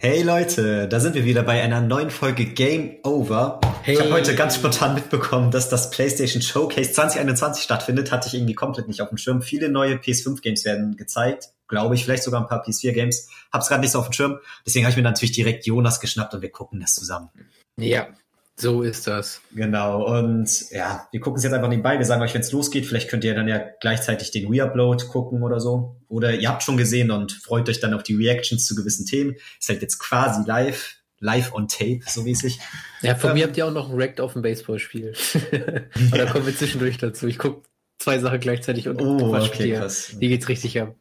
Hey Leute, da sind wir wieder bei einer neuen Folge Game Over. Hey. Ich habe heute ganz spontan mitbekommen, dass das PlayStation Showcase 2021 stattfindet. Hatte ich irgendwie komplett nicht auf dem Schirm. Viele neue PS5-Games werden gezeigt, glaube ich, vielleicht sogar ein paar PS4-Games. Hab's gerade nicht so auf dem Schirm. Deswegen habe ich mir natürlich direkt Jonas geschnappt und wir gucken das zusammen. Ja, so ist das. Genau, und ja, wir gucken es jetzt einfach nebenbei. Wir sagen euch, wenn es losgeht, vielleicht könnt ihr dann ja gleichzeitig den Reupload gucken oder so. Oder ihr habt schon gesehen und freut euch dann auf die Reactions zu gewissen Themen. Ist halt jetzt quasi live, live on tape, so wie es sich. Ja, von ähm, mir habt ihr auch noch ein Racked auf dem Baseballspiel. Oder kommen wir zwischendurch dazu. Ich gucke zwei Sachen gleichzeitig und oh, okay, krass. Hier geht's richtig ab.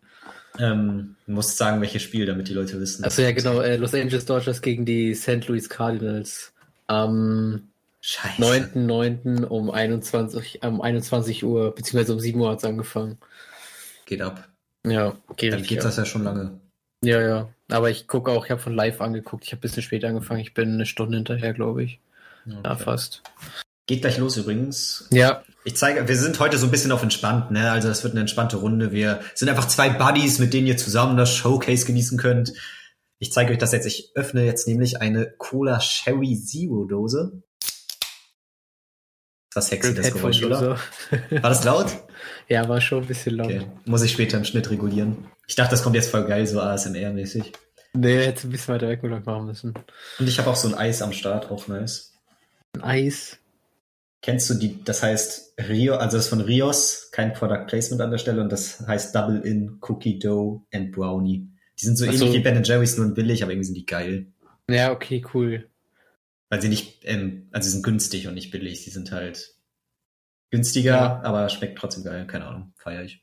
Ähm, musst sagen, welches Spiel, damit die Leute wissen. Achso, ja, genau. Äh, Los Angeles Dodgers gegen die St. Louis Cardinals am 9.9. um 21, um 21 Uhr, beziehungsweise um 7 Uhr hat es angefangen. Geht ab. Ja, geht Dann geht das ja schon lange. Ja, ja. Aber ich gucke auch, ich habe von live angeguckt. Ich habe ein bisschen später angefangen. Ich bin eine Stunde hinterher, glaube ich. Okay. Ja, fast. Geht gleich los übrigens. Ja. Ich zeige, wir sind heute so ein bisschen auf entspannt, ne? Also das wird eine entspannte Runde. Wir sind einfach zwei Buddies, mit denen ihr zusammen das Showcase genießen könnt. Ich zeige euch das jetzt. Ich öffne jetzt nämlich eine Cola Sherry Zero Dose. Das sexy, das Geräusch, oder? War das laut? ja, war schon ein bisschen laut. Okay. Muss ich später im Schnitt regulieren. Ich dachte, das kommt jetzt voll geil, so ASMR-mäßig. Nee, hätte ein bisschen weiter weg machen müssen. Und ich habe auch so ein Eis am Start, auch nice. Ein Eis? Kennst du die, das heißt Rio, also das ist von Rios, kein Product Placement an der Stelle und das heißt Double In Cookie Dough and Brownie. Die sind so Ach ähnlich so. wie Ben Jerry's, nur billig, aber irgendwie sind die geil. Ja, okay, cool. Weil sie nicht, ähm, also sie sind günstig und nicht billig. Sie sind halt günstiger, ja. aber schmeckt trotzdem geil. Keine Ahnung, feiere ich.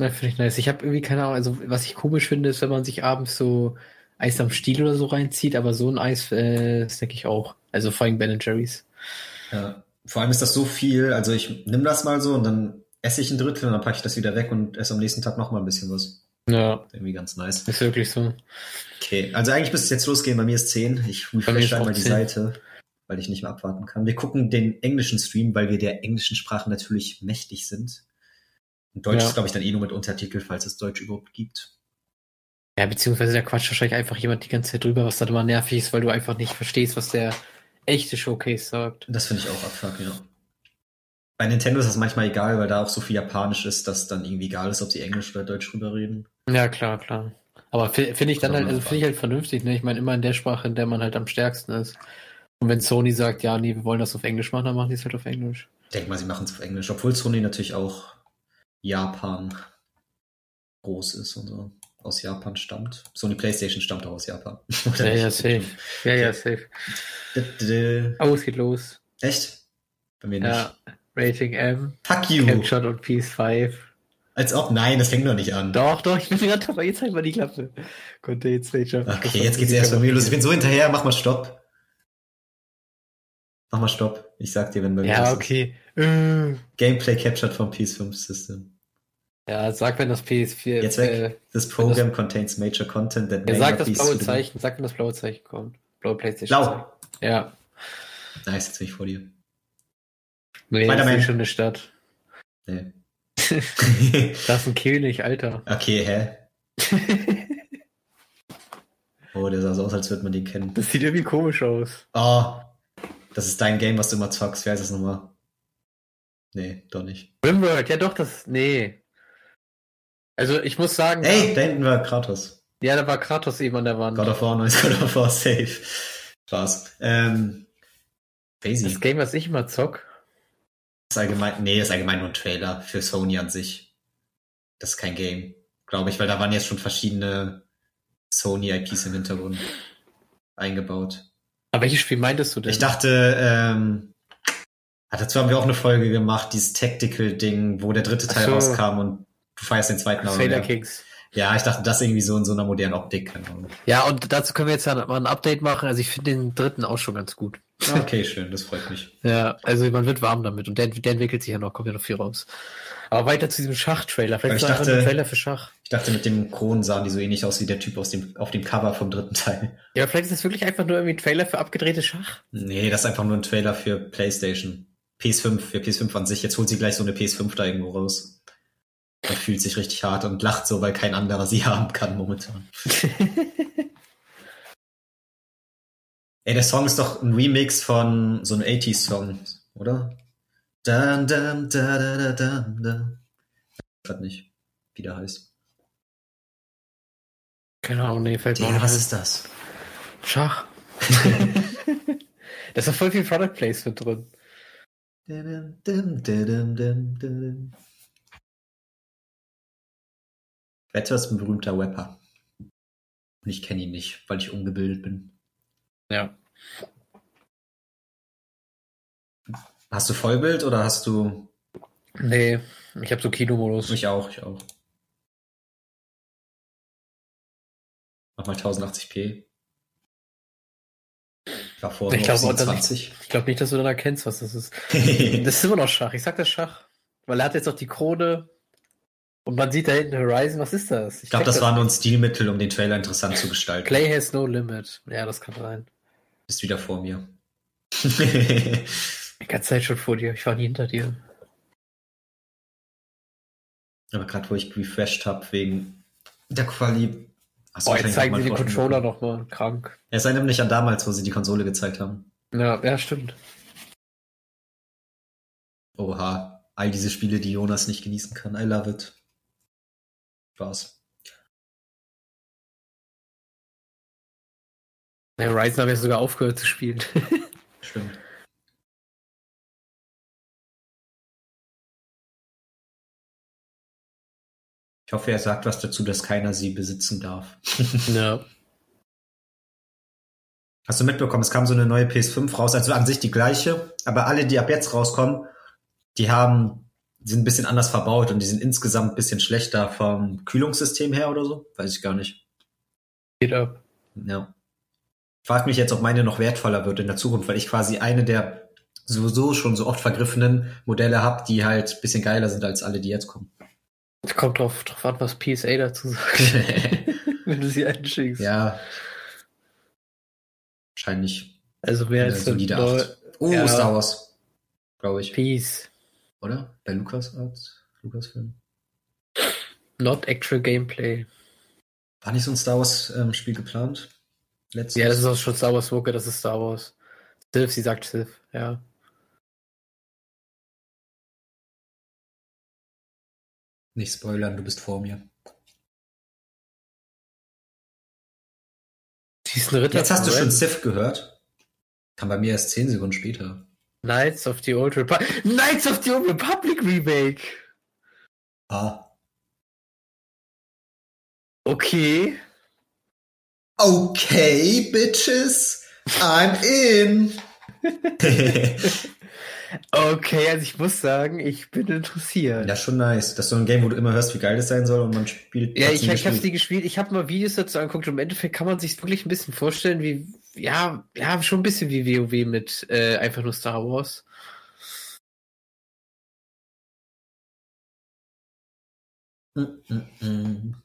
Ja, finde ich nice. Ich habe irgendwie keine Ahnung, also was ich komisch finde, ist, wenn man sich abends so Eis am Stiel oder so reinzieht, aber so ein Eis äh, snack ich auch. Also vor allem Ben Jerry's. Ja, vor allem ist das so viel, also ich nimm das mal so und dann esse ich ein Drittel und dann packe ich das wieder weg und esse am nächsten Tag noch mal ein bisschen was. Ja. Irgendwie ganz nice. Ist wirklich so. Okay, also eigentlich müsste es jetzt losgehen. Bei mir ist 10. Ich refresh einmal die 10. Seite, weil ich nicht mehr abwarten kann. Wir gucken den englischen Stream, weil wir der englischen Sprache natürlich mächtig sind. Und Deutsch ja. ist, glaube ich, dann eh nur mit Untertitel, falls es Deutsch überhaupt gibt. Ja, beziehungsweise der quatscht wahrscheinlich einfach jemand die ganze Zeit drüber, was dann immer nervig ist, weil du einfach nicht verstehst, was der echte Showcase sagt. Das finde ich auch abfuck, ja. Bei Nintendo ist das manchmal egal, weil da auch so viel Japanisch ist, dass dann irgendwie egal ist, ob sie Englisch oder Deutsch drüber reden. Ja, klar, klar. Aber finde ich dann halt, also finde ich halt vernünftig, ne? Ich meine, immer in der Sprache, in der man halt am stärksten ist. Und wenn Sony sagt, ja, nee, wir wollen das auf Englisch machen, dann machen die es halt auf Englisch. Ich denke mal, sie machen es auf Englisch, obwohl Sony natürlich auch Japan groß ist und so aus Japan stammt. Sony PlayStation stammt auch aus Japan. ja, ja, safe. Ja, ja, safe. Oh, es geht los. Echt? Bei mir nicht. Ja, Rating M. Fuck you. Capshot und PS5. Als ob, nein, das fängt noch nicht an. Doch, doch, ich bin gerade dabei, jetzt halt mal die Klappe. Konnte jetzt nicht schaffen. Okay, jetzt geht's erst bei mir los. Ich bin so hinterher, mach mal Stopp. Mach mal Stopp. Ich sag dir, wenn wir Ja, okay. Äh. Gameplay captured vom PS5 System. Ja, sag, wenn das PS4. Jetzt weg. Äh, This program das, contains major content that ja, sag das blaue Zeichen. Sag, wenn das blaue Zeichen kommt. Blaue PlayStation. Blau. Ja. Nice, jetzt bin ich vor dir. Nee, Weiter das ist schon eine Stadt. Nee. das ist ein König, Alter. Okay, hä? oh, der sah so aus, als würde man den kennen. Das sieht irgendwie komisch aus. Oh, das ist dein Game, was du immer zockst. Wie heißt das nochmal? Nee, doch nicht. Rimworld, ja doch, das. Nee. Also ich muss sagen. Ey, da hinten war Kratos. Ja, da war Kratos eben an der Wand. God of War, neues God of War, safe. Spaß. Ähm, Daisy. Das Game, was ich immer zock, ist allgemein, nee, ist allgemein nur ein Trailer für Sony an sich. Das ist kein Game, glaube ich, weil da waren jetzt schon verschiedene Sony-IPs im Hintergrund eingebaut. Aber welches Spiel meintest du denn? Ich dachte, ähm, dazu haben wir auch eine Folge gemacht, dieses Tactical-Ding, wo der dritte Teil so. rauskam und du feierst den zweiten auch. Fader Kings. Ja, ich dachte, das irgendwie so in so einer modernen Optik. Ja, und dazu können wir jetzt ja mal ein Update machen. Also ich finde den dritten auch schon ganz gut. Okay, schön, das freut mich. Ja, also man wird warm damit und der, der entwickelt sich ja noch, kommt ja noch viel raus. Aber weiter zu diesem Schach-Trailer. Vielleicht ich dachte, ein Trailer für Schach. Ich dachte, mit dem Kronen sahen die so ähnlich aus wie der Typ aus dem, auf dem Cover vom dritten Teil. Ja, vielleicht ist das wirklich einfach nur irgendwie ein Trailer für abgedrehte Schach. Nee, das ist einfach nur ein Trailer für PlayStation. PS5, für PS5 an sich. Jetzt holt sie gleich so eine PS5 da irgendwo raus. Und fühlt sich richtig hart und lacht so, weil kein anderer sie haben kann momentan. Ey, der Song ist doch ein Remix von so einem 80s-Song, oder? Dun, dun, da, da, da, da, da. Ich weiß nicht, wie der heißt. Keine Ahnung, nee, fällt mir Ja, was ist das? Schach. da ist doch voll viel Product Placement drin. Dum, dum. Wetter ist ein berühmter Rapper. Und ich kenne ihn nicht, weil ich ungebildet bin. Ja. Hast du Vollbild oder hast du. Nee, ich habe so Kinomodus. Ich auch, ich auch. Mach mal 1080p. Ich war Ich noch glaube 27. ich glaub nicht, dass du dann erkennst, was das ist. Das ist immer noch Schach. Ich sag das Schach. Weil er hat jetzt auch die Krone und man sieht da hinten Horizon. Was ist das? Ich glaube, check das war nur ein Stilmittel, um den Trailer interessant zu gestalten. Play has no limit. Ja, das kann sein. Bist wieder vor mir. Die ganze Zeit schon vor dir. Ich war nie hinter dir. Aber gerade wo ich refreshed habe wegen der Quali. Hast Oh, jetzt zeigen sie den Controller nochmal. Krank. Es erinnert mich an damals, wo sie die Konsole gezeigt haben. Ja, ja, stimmt. Oha. All diese Spiele, die Jonas nicht genießen kann. I love it. Spaß. Ja, Horizon habe ich sogar aufgehört zu spielen. Stimmt. Ich hoffe, er sagt was dazu, dass keiner sie besitzen darf. ja. Hast du mitbekommen, es kam so eine neue PS5 raus, also an sich die gleiche, aber alle, die ab jetzt rauskommen, die haben, die sind ein bisschen anders verbaut und die sind insgesamt ein bisschen schlechter vom Kühlungssystem her oder so. Weiß ich gar nicht. Geht ab. Ja. Ich frage mich jetzt, ob meine noch wertvoller wird in der Zukunft, weil ich quasi eine der sowieso schon so oft vergriffenen Modelle habe, die halt ein bisschen geiler sind als alle, die jetzt kommen. Es kommt drauf, drauf an, was PSA dazu sagt. Wenn du sie einschickst. ja. Wahrscheinlich Also eine als solide neu- 8. Oh, Ja. Star Wars. Glaube ich. Peace. Oder? Bei Lukas Arts? Lukas-Film? Not actual gameplay. War nicht so ein Star Wars-Spiel geplant? Letztes? Ja, das ist auch schon Star Wars Walker, das ist Star Wars. Sith, sie sagt Sith, ja. Nicht spoilern, du bist vor mir. Jetzt hast du schon. Sith gehört. Kam bei mir erst 10 Sekunden später. Knights of the Old Republic. Knights of the Old Republic Remake! Ah. Okay. Okay, bitches. I'm in. Okay, also ich muss sagen, ich bin interessiert. ja, schon nice. Das ist so ein Game, wo du immer hörst, wie geil das sein soll und man spielt. Ja, ich, ich habe gespielt. sie gespielt. Ich habe mal Videos dazu angeguckt und im Endeffekt kann man sich wirklich ein bisschen vorstellen, wie ja, ja, schon ein bisschen wie WoW mit äh, einfach nur Star Wars. Mm, mm, mm.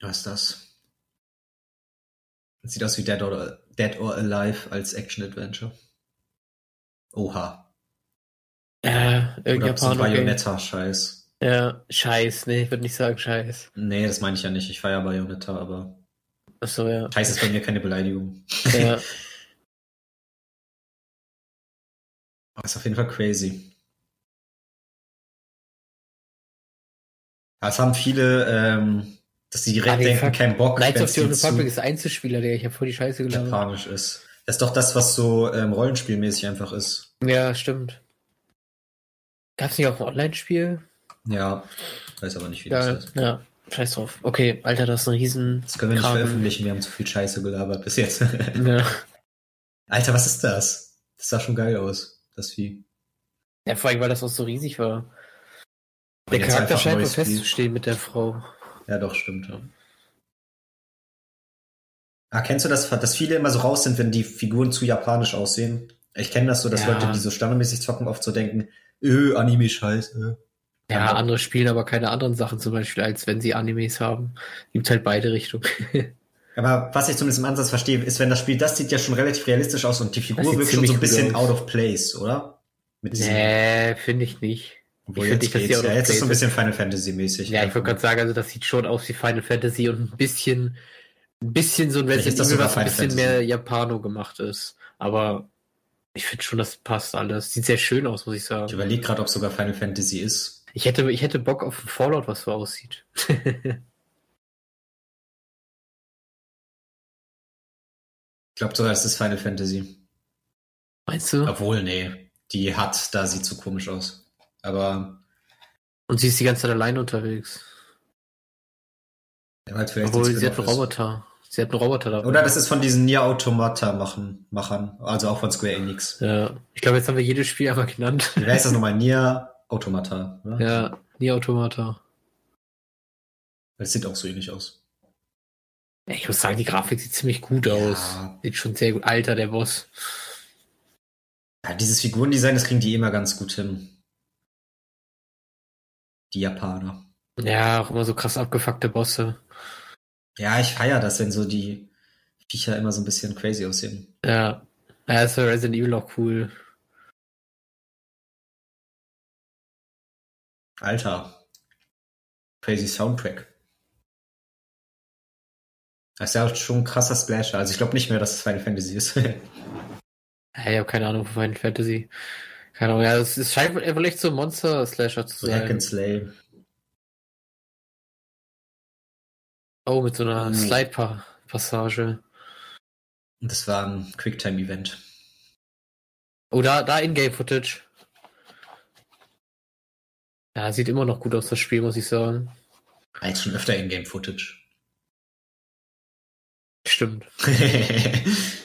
Was ist das? Sieht aus wie Dead or, Dead or Alive als Action-Adventure. Oha. Ja, Oder irgendein. Bayonetta-Scheiß. Ja, Scheiß, nee, ich würde nicht sagen Scheiß. Nee, das meine ich ja nicht. Ich feiere Bayonetta, aber Achso, ja. Scheiß ist bei mir keine Beleidigung. ja. Aber ist auf jeden Fall crazy. Es haben viele, ähm, dass sie direkt Ah, denken, kein Bock, Knights of the Old Republic ist Einzelspieler, der ich habe voll die Scheiße gelabert. japanisch ist. Das ist doch das, was so ähm, rollenspielmäßig einfach ist. Ja, stimmt. Gab's nicht auch ein Online-Spiel? Ja, weiß aber nicht, wie Ja, das ist. ja, scheiß drauf. Okay, Alter, das ist ein riesen. Das können wir nicht Kram. veröffentlichen, wir haben zu viel Scheiße gelabert bis jetzt. Ja. Alter, was ist das? Das sah schon geil aus, das Vieh. ja, vor allem, weil das auch so riesig war. Der Charakter scheint wohl festzustehen mit der Frau. Ja, doch, stimmt. Ja. Ah, kennst du das, dass viele immer so raus sind, wenn die Figuren zu japanisch aussehen? Ich kenne das so, dass Ja. Leute, die so standardmäßig zocken, oft so denken, öh, Anime scheiße. Ja, Ja. andere spielen aber keine anderen Sachen zum Beispiel, als wenn sie Animes haben. Gibt halt beide Richtungen. Aber was ich zumindest im Ansatz verstehe, ist, wenn das Spiel, das sieht ja schon relativ realistisch aus und die Figur wirkt schon so ein bisschen aus. out of place, oder? Mit nee, finde ich nicht. Wo jetzt nicht, geht's. Ja, jetzt ist so ein bisschen Final Fantasy mäßig. Ja, ich wollte gerade sagen, also das sieht schon aus wie Final Fantasy und ein bisschen, ein bisschen so ein Resident Evil, was ein bisschen Fantasy. mehr Japano gemacht ist. Aber ich finde schon, das passt alles. Sieht sehr schön aus, muss ich sagen. Ich überlege gerade, ob sogar Final Fantasy ist. Ich hätte, ich hätte Bock auf ein Fallout, was so aussieht. ich glaube sogar, es ist Final Fantasy. Meinst du? Obwohl, nee. Die hat, da sieht so komisch aus. Aber. Und sie ist die ganze Zeit allein unterwegs. Ja, halt Obwohl, sie hat einen Roboter. Sie hat einen Roboter dabei. Oder das ist von diesen Nier Automata machen, Machern, also auch von Square Enix. Ja, ich glaube, jetzt haben wir jedes Spiel einmal genannt. Wie heißt das nochmal? Nier Automata, oder? Ja, Nier Automata. Das sieht auch so ähnlich aus. Ich muss sagen, die Grafik sieht ziemlich gut ja. aus. Sieht schon sehr gut. Alter, der Boss. Ja, dieses Figurendesign, das kriegen die immer ganz gut hin. Die Japaner. Ja, auch immer so krass abgefuckte Bosse. Ja, ich feiere das, wenn so die Viecher immer so ein bisschen crazy aussehen. Ja. Ja, ist für Resident Evil auch cool. Alter. Crazy Soundtrack. Das ist ja schon ein krasser Splasher. Also ich glaube nicht mehr, dass es Final Fantasy ist. ja, ich habe keine Ahnung von Final Fantasy. Keine Ahnung, ja, es, es scheint vielleicht so ein Monster-Slasher zu sein. Hack and Slay. Oh, mit so einer mhm. Slide-Passage. Das war ein Quicktime-Event. Oh, da, da In-Game-Footage. Ja, sieht immer noch gut aus, das Spiel, muss ich sagen. Jetzt schon öfter In-Game-Footage. Stimmt.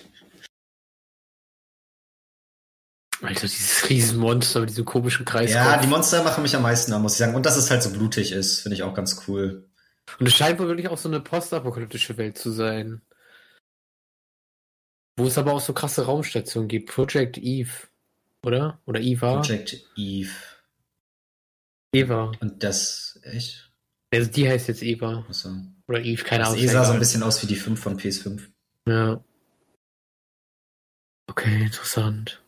Alter, dieses Riesenmonster mit diesem komischen Kreis. Ja, die Monster machen mich am meisten an, muss ich sagen. Und dass es halt so blutig ist, finde ich auch ganz cool. Und es scheint wohl wirklich auch so eine postapokalyptische Welt zu sein. Wo es aber auch so krasse Raumstationen gibt. Project Eve, oder? Oder Eva? Project Eve. Eva. Und das, echt? Also die heißt jetzt Eva. Achso. Oder Eve, keine Ahnung. Das sah so ein bisschen aus wie die 5 von PS5. Ja. Okay, interessant.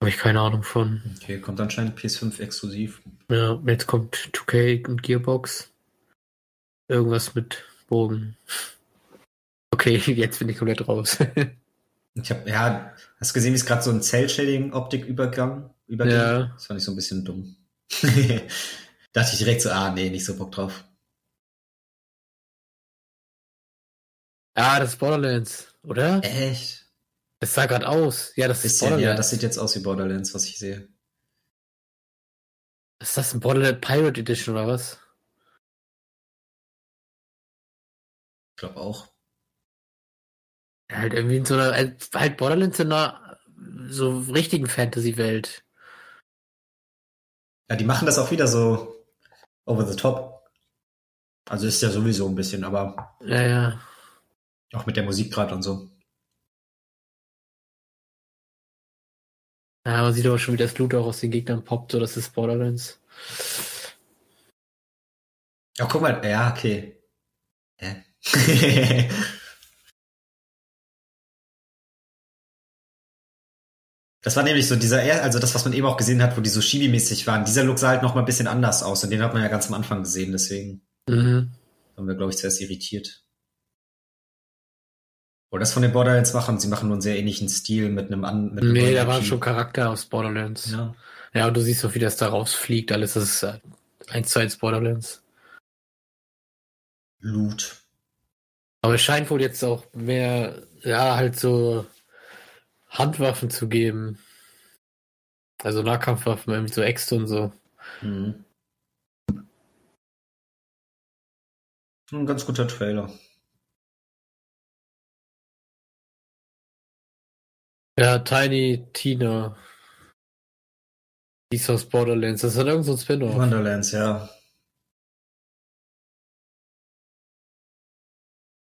Habe ich keine Ahnung von. Okay, kommt anscheinend PS5 exklusiv. Ja, jetzt kommt 2K und Gearbox. Irgendwas mit Bogen. Okay, jetzt bin ich komplett raus. ich habe, ja, hast du gesehen, wie es gerade so ein Cell-Shading-Optik übergang, überging? Ja. Das fand ich so ein bisschen dumm. Dachte ich direkt so, ah, nee, nicht so Bock drauf. Ah, das ist Borderlands, oder? Echt? Es sah gerade aus. Ja, das Bisschen, ist Borderlands. Ja, das sieht jetzt aus wie Borderlands, was ich sehe. Ist das ein Borderlands Pirate Edition oder was? Ich glaube auch. Ja, halt irgendwie in so einer, halt Borderlands in einer so richtigen Fantasy-Welt. Ja, die machen das auch wieder so over the top. Also ist ja sowieso ein bisschen, aber. Ja, ja. Auch mit der Musik gerade und so. Ja, man sieht aber schon, wie das Blut auch aus den Gegnern poppt, so das ist Borderlands. Ja, guck mal, ja, okay. Ja. das war nämlich so dieser, also das, was man eben auch gesehen hat, wo die so Shibi-mäßig waren. Dieser Look sah halt noch mal ein bisschen anders aus und den hat man ja ganz am Anfang gesehen, deswegen mhm. haben wir, glaube ich, zuerst irritiert. Oder das von den Borderlands machen, sie machen nur einen sehr ähnlichen Stil mit einem anderen. Nee, da war schon Charakter aus Borderlands. Ja. Ja, und du siehst auch, wie das da rausfliegt. Alles ist äh, eins zu eins Borderlands. Loot. Aber es scheint wohl jetzt auch mehr, ja, halt so Handwaffen zu geben. Also Nahkampfwaffen, irgendwie so Äxte und so. Mhm. Ein ganz guter Trailer. Ja, Tiny Tina. Die ist aus Borderlands. Das hat irgend so ein Spin-off. Wonderlands, ja.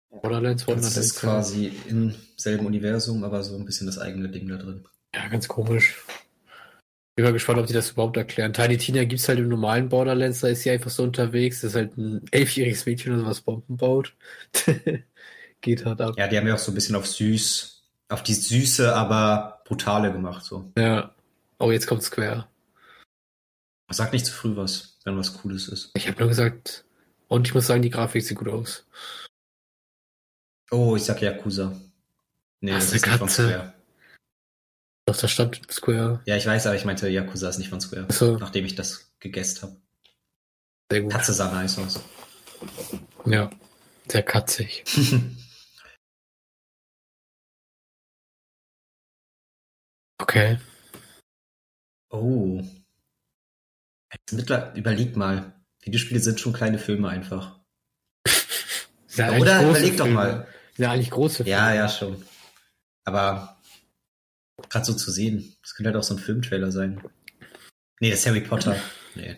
Borderlands Wonderlands. Das ist quasi im selben Universum, aber so ein bisschen das eigene Ding da drin. Ja, ganz komisch. Ich bin mal gespannt, ob die das überhaupt erklären. Tiny Tina gibt es halt im normalen Borderlands, da ist sie einfach so unterwegs. Das ist halt ein elfjähriges Mädchen, das was Bomben baut. Geht halt ab. Ja, die haben ja auch so ein bisschen auf süß auf die süße, aber brutale gemacht, so. Ja. Oh, jetzt kommt Square. Sag nicht zu früh was, wenn was Cooles ist. Ich habe nur gesagt, und ich muss sagen, die Grafik sieht gut aus. Oh, ich sag Yakuza. Nee, das, das ist nicht von Square. Doch, da stand Square. Ja, ich weiß, aber ich meinte, Yakuza ist nicht von Square. So. Nachdem ich das gegessen habe. Sehr gut. Katze sah nice aus. Ja, sehr katzig. okay. Oh. Jetzt überleg mal. Videospiele sind schon kleine Filme einfach. Ja Oder überleg Filme. doch mal. Ja, eigentlich große Filme. Ja, ja, schon. Aber gerade so zu sehen, das könnte halt auch so ein Filmtrailer sein. Nee, das ist Harry Potter. Nee.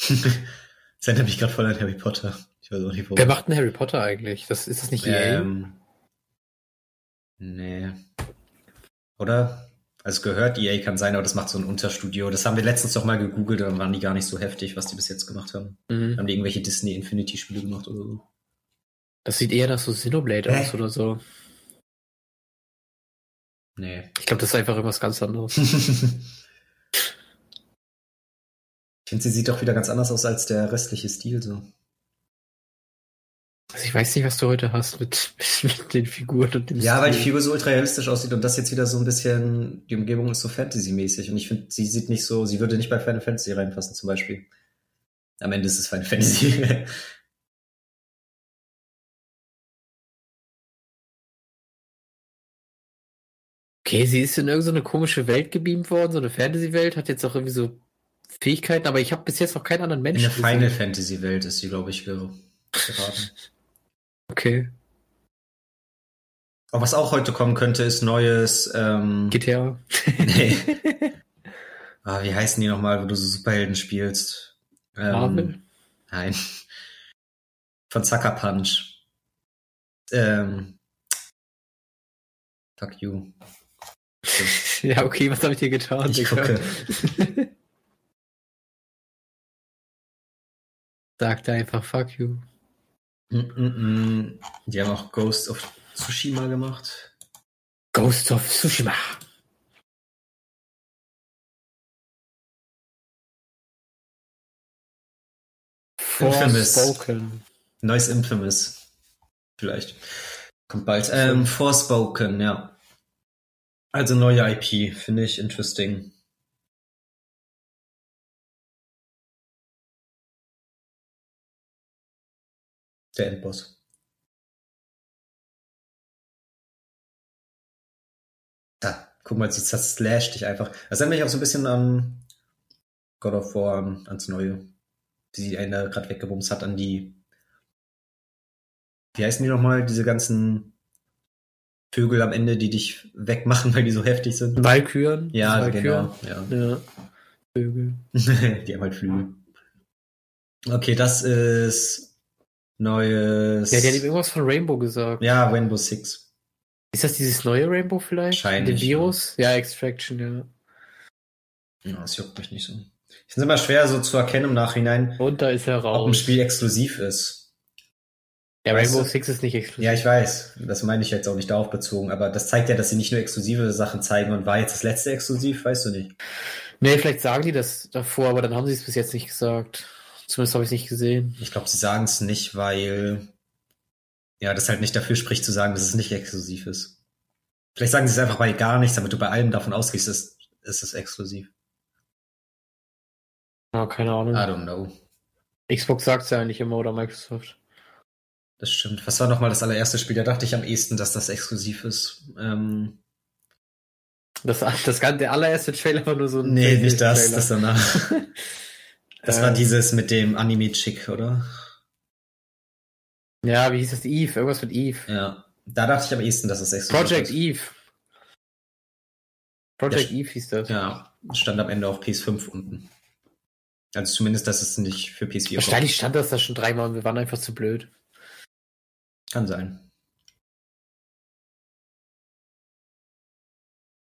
das erinnert mich gerade voll an Harry Potter. Ich weiß auch nicht, warum. Wer macht denn Harry Potter eigentlich? Das, ist das nicht EA? Ähm, nee. Oder? Also gehört, EA kann sein, aber das macht so ein Unterstudio. Das haben wir letztens doch mal gegoogelt, dann waren die gar nicht so heftig, was die bis jetzt gemacht haben. Mhm. Haben die irgendwelche Disney Infinity Spiele gemacht oder so? Das sieht eher nach so Xenoblade Hä? aus oder so. Nee. Ich glaube, das ist einfach irgendwas ganz anderes. ich finde, sie sieht doch wieder ganz anders aus als der restliche Stil so. Also ich weiß nicht, was du heute hast mit, mit den Figuren und dem Ja, Stil. weil die Figur so ultra realistisch aussieht und das jetzt wieder so ein bisschen, die Umgebung ist so Fantasy-mäßig und ich finde, sie sieht nicht so, sie würde nicht bei Final Fantasy reinpassen zum Beispiel. Am Ende ist es Final Fantasy. Okay, sie ist in irgendeine komische Welt gebeamt worden, so eine Fantasy-Welt, hat jetzt auch irgendwie so Fähigkeiten, aber ich habe bis jetzt noch keinen anderen Menschen. In der Final Fantasy-Welt ist sie, glaube ich, geraten. Okay. Aber was auch heute kommen könnte, ist neues ähm, GTA. nee. ah, wie heißen die nochmal, wo du so Superhelden spielst? Ähm, Marvel? Nein. Von Sucker Punch. Ähm, fuck you. ja, okay, was habe ich dir getan? Ich gucke. Sagte einfach fuck you. Mm -mm. Die haben auch Ghost of Tsushima gemacht. Ghost of Tsushima. Infamous. Forspoken. Neues Infamous. Vielleicht. Kommt bald. Ähm, Forspoken, ja. Also neue IP, finde ich interesting. Der Endboss. Da, guck mal, sie zerslasht dich einfach. Das erinnert mich auch so ein bisschen an God of War, ans Neue. Die eine gerade weggebumst hat an die. Wie heißen die nochmal? Diese ganzen Vögel am Ende, die dich wegmachen, weil die so heftig sind. Walküren? Ja, Walküren. genau. Ja. ja. Vögel. die haben halt Flügel. Okay, das ist neues. Ja, die hat irgendwas von Rainbow gesagt. Ja, Rainbow Six. Ist das dieses neue Rainbow vielleicht? Wahrscheinlich. Der Virus? Ja, Extraction, ja. Ja, das juckt mich nicht so. Ich finde es immer schwer so zu erkennen im Nachhinein, Und da ist er raus. ob ein Spiel exklusiv ist. Ja, Rainbow weißt du? Six ist nicht exklusiv. Ja, ich weiß. Das meine ich jetzt auch nicht darauf bezogen. Aber das zeigt ja, dass sie nicht nur exklusive Sachen zeigen. Und war jetzt das letzte exklusiv? Weißt du nicht. Nee, vielleicht sagen die das davor, aber dann haben sie es bis jetzt nicht gesagt. Zumindest habe ich es nicht gesehen. Ich glaube, sie sagen es nicht, weil ja, das halt nicht dafür spricht zu sagen, dass es nicht exklusiv ist. Vielleicht sagen sie es einfach bei gar nichts, damit du bei allem davon ausgehst, dass es ist exklusiv. Ja, keine Ahnung. I don't know. Xbox sagt es ja eigentlich immer oder Microsoft. Das stimmt. Was war nochmal das allererste Spiel? Da dachte ich am ehesten, dass das exklusiv ist. Ähm das, das der allererste Trailer war nur so ein. Nee, nicht das, Trailer. das danach. das war ähm. dieses mit dem Anime-Chick, oder? Ja, wie hieß das? Eve, irgendwas mit Eve. Ja. Da dachte ich am ehesten, dass es exklusiv Project ist. Eve. Project ja, Eve hieß das. Ja, stand am Ende auf PS5 unten. Also zumindest, dass es nicht für PS4 Wahrscheinlich stand das da schon dreimal und wir waren einfach zu blöd. Kann sein.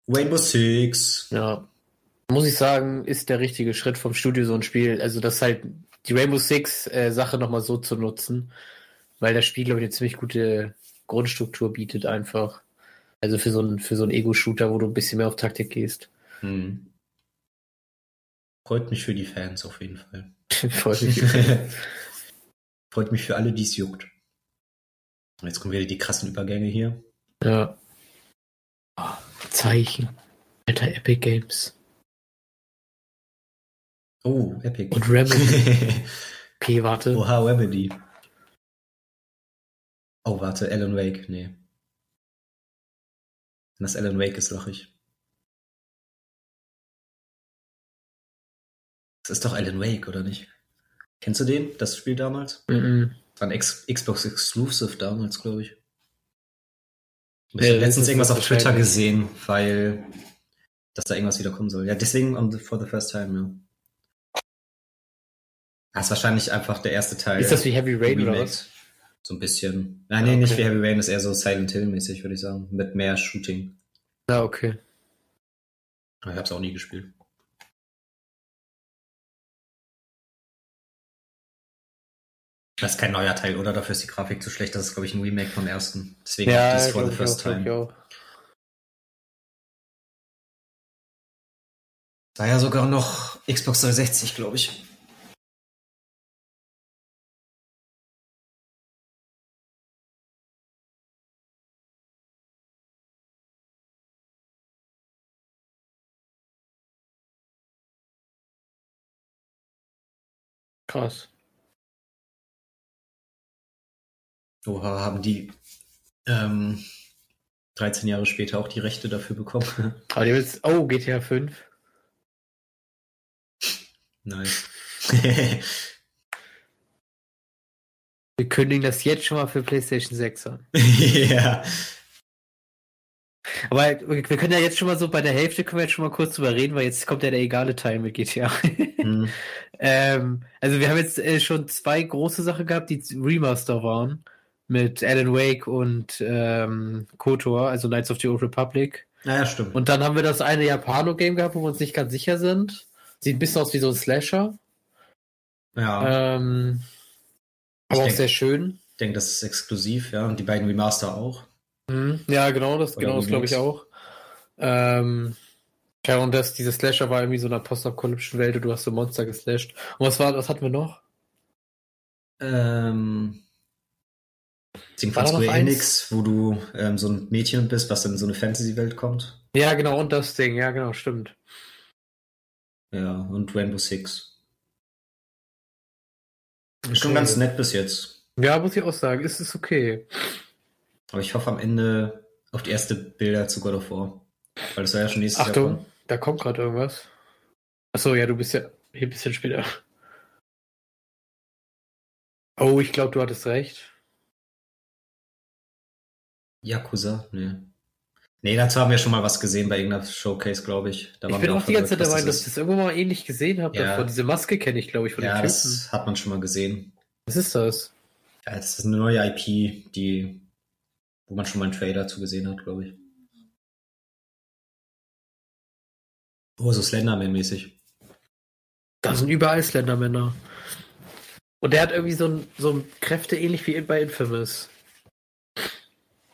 Rainbow Six. Ja. Muss ich sagen, ist der richtige Schritt vom Studio so ein Spiel. Also das halt die Rainbow Six äh, Sache nochmal so zu nutzen, weil das Spiel, glaube ich, eine ziemlich gute Grundstruktur bietet einfach. Also für so einen, für so einen Ego-Shooter, wo du ein bisschen mehr auf Taktik gehst. Hm. Freut mich für die Fans auf jeden Fall. Freut mich. Freut mich für alle, die es juckt. Jetzt kommen wieder die krassen Übergänge hier. ja. Oh, Zeichen. Alter Epic Games. Oh, Epic. Und Remedy. Okay, warte. Oha, Remedy. Oh, warte, Alan Wake. Nee. Wenn das Alan Wake ist, lach ich. Das ist doch Alan Wake, oder nicht? Kennst du den, das Spiel damals? Mhm. War ein X Xbox Exclusive damals, glaube ich. Ich Ja, habe letztens irgendwas auf Twitter gesehen, weil dass da irgendwas wieder kommen soll. Ja, deswegen on the, for the first time, ja. Das ist wahrscheinlich einfach der erste Teil. Ist das wie Heavy Rain oder Remake. was? So ein bisschen. Nein, Ja, nee, nicht okay. wie Heavy Rain, ist eher so Silent Hill mäßig, würde ich sagen. Mit mehr Shooting. Ja, okay. Aber Ich hab's auch nie gespielt. Das ist kein neuer Teil, oder? Dafür ist die Grafik zu schlecht. Das ist, glaube ich, ein Remake vom ersten. Deswegen Ja, das for the first auch, time. War ja sogar noch Xbox 360, glaube ich. Krass. Oha, haben die ähm, 13 Jahre später auch die Rechte dafür bekommen. Aber die willst. Oh, GTA 5. nice. Wir kündigen das jetzt schon mal für PlayStation 6 an. ja. Aber wir können ja jetzt schon mal so bei der Hälfte können wir jetzt schon mal kurz drüber reden, weil jetzt kommt ja der egale Teil mit GTA. Hm. ähm, also wir haben jetzt äh, schon zwei große Sachen gehabt, die Remaster waren. Mit Alan Wake und ähm, KOTOR, also Knights of the Old Republic. Naja, stimmt. Und dann haben wir das eine Japano-Game gehabt, wo wir uns nicht ganz sicher sind. Sieht ein bisschen aus wie so ein Slasher. ja, Ähm, Ich aber auch denk- sehr schön. ich denke, das ist exklusiv, ja. Und die beiden Remaster auch. Mhm. Ja, genau, das, Oder genau das glaube ich auch. Ähm, ja, und das, diese Slasher war irgendwie so in einer postapokalyptischen Welt und du hast so Monster geslasht. Und was war, was hatten wir noch? Ähm, Ding War von Square? Enix, wo du ähm, so ein Mädchen bist, was in so eine Fantasy-Welt kommt. Ja, genau, und das Ding, ja, genau, stimmt. Ja, und Rainbow Six. Ist schon Okay. ganz nett bis jetzt. Ja, muss ich auch sagen, ist es okay. Aber ich hoffe am Ende auf die erste Bilder zu God of War. Weil das soll ja schon nächstes Jahr Achtung, kommen. da kommt gerade irgendwas. Achso, ja, du bist ja hier ein bisschen später. Oh, ich glaube, du hattest recht. Yakuza? Nee. Nee, dazu haben wir schon mal was gesehen bei irgendeiner Showcase, glaube ich. Da Ich bin auch die ganze Zeit dabei, dass ich das irgendwann mal ähnlich gesehen habe. Ja. Diese Maske kenne ich, glaube ich, von Ja, den Typen. das hat man schon mal gesehen. Was ist das? Ja, das ist eine neue IP, die, wo man schon mal einen Trailer zu gesehen hat, glaube ich. Oh, so Slenderman-mäßig. Da sind überall Slendermänner. Und der hat irgendwie so, ein, so ein Kräfte ähnlich wie bei Infamous.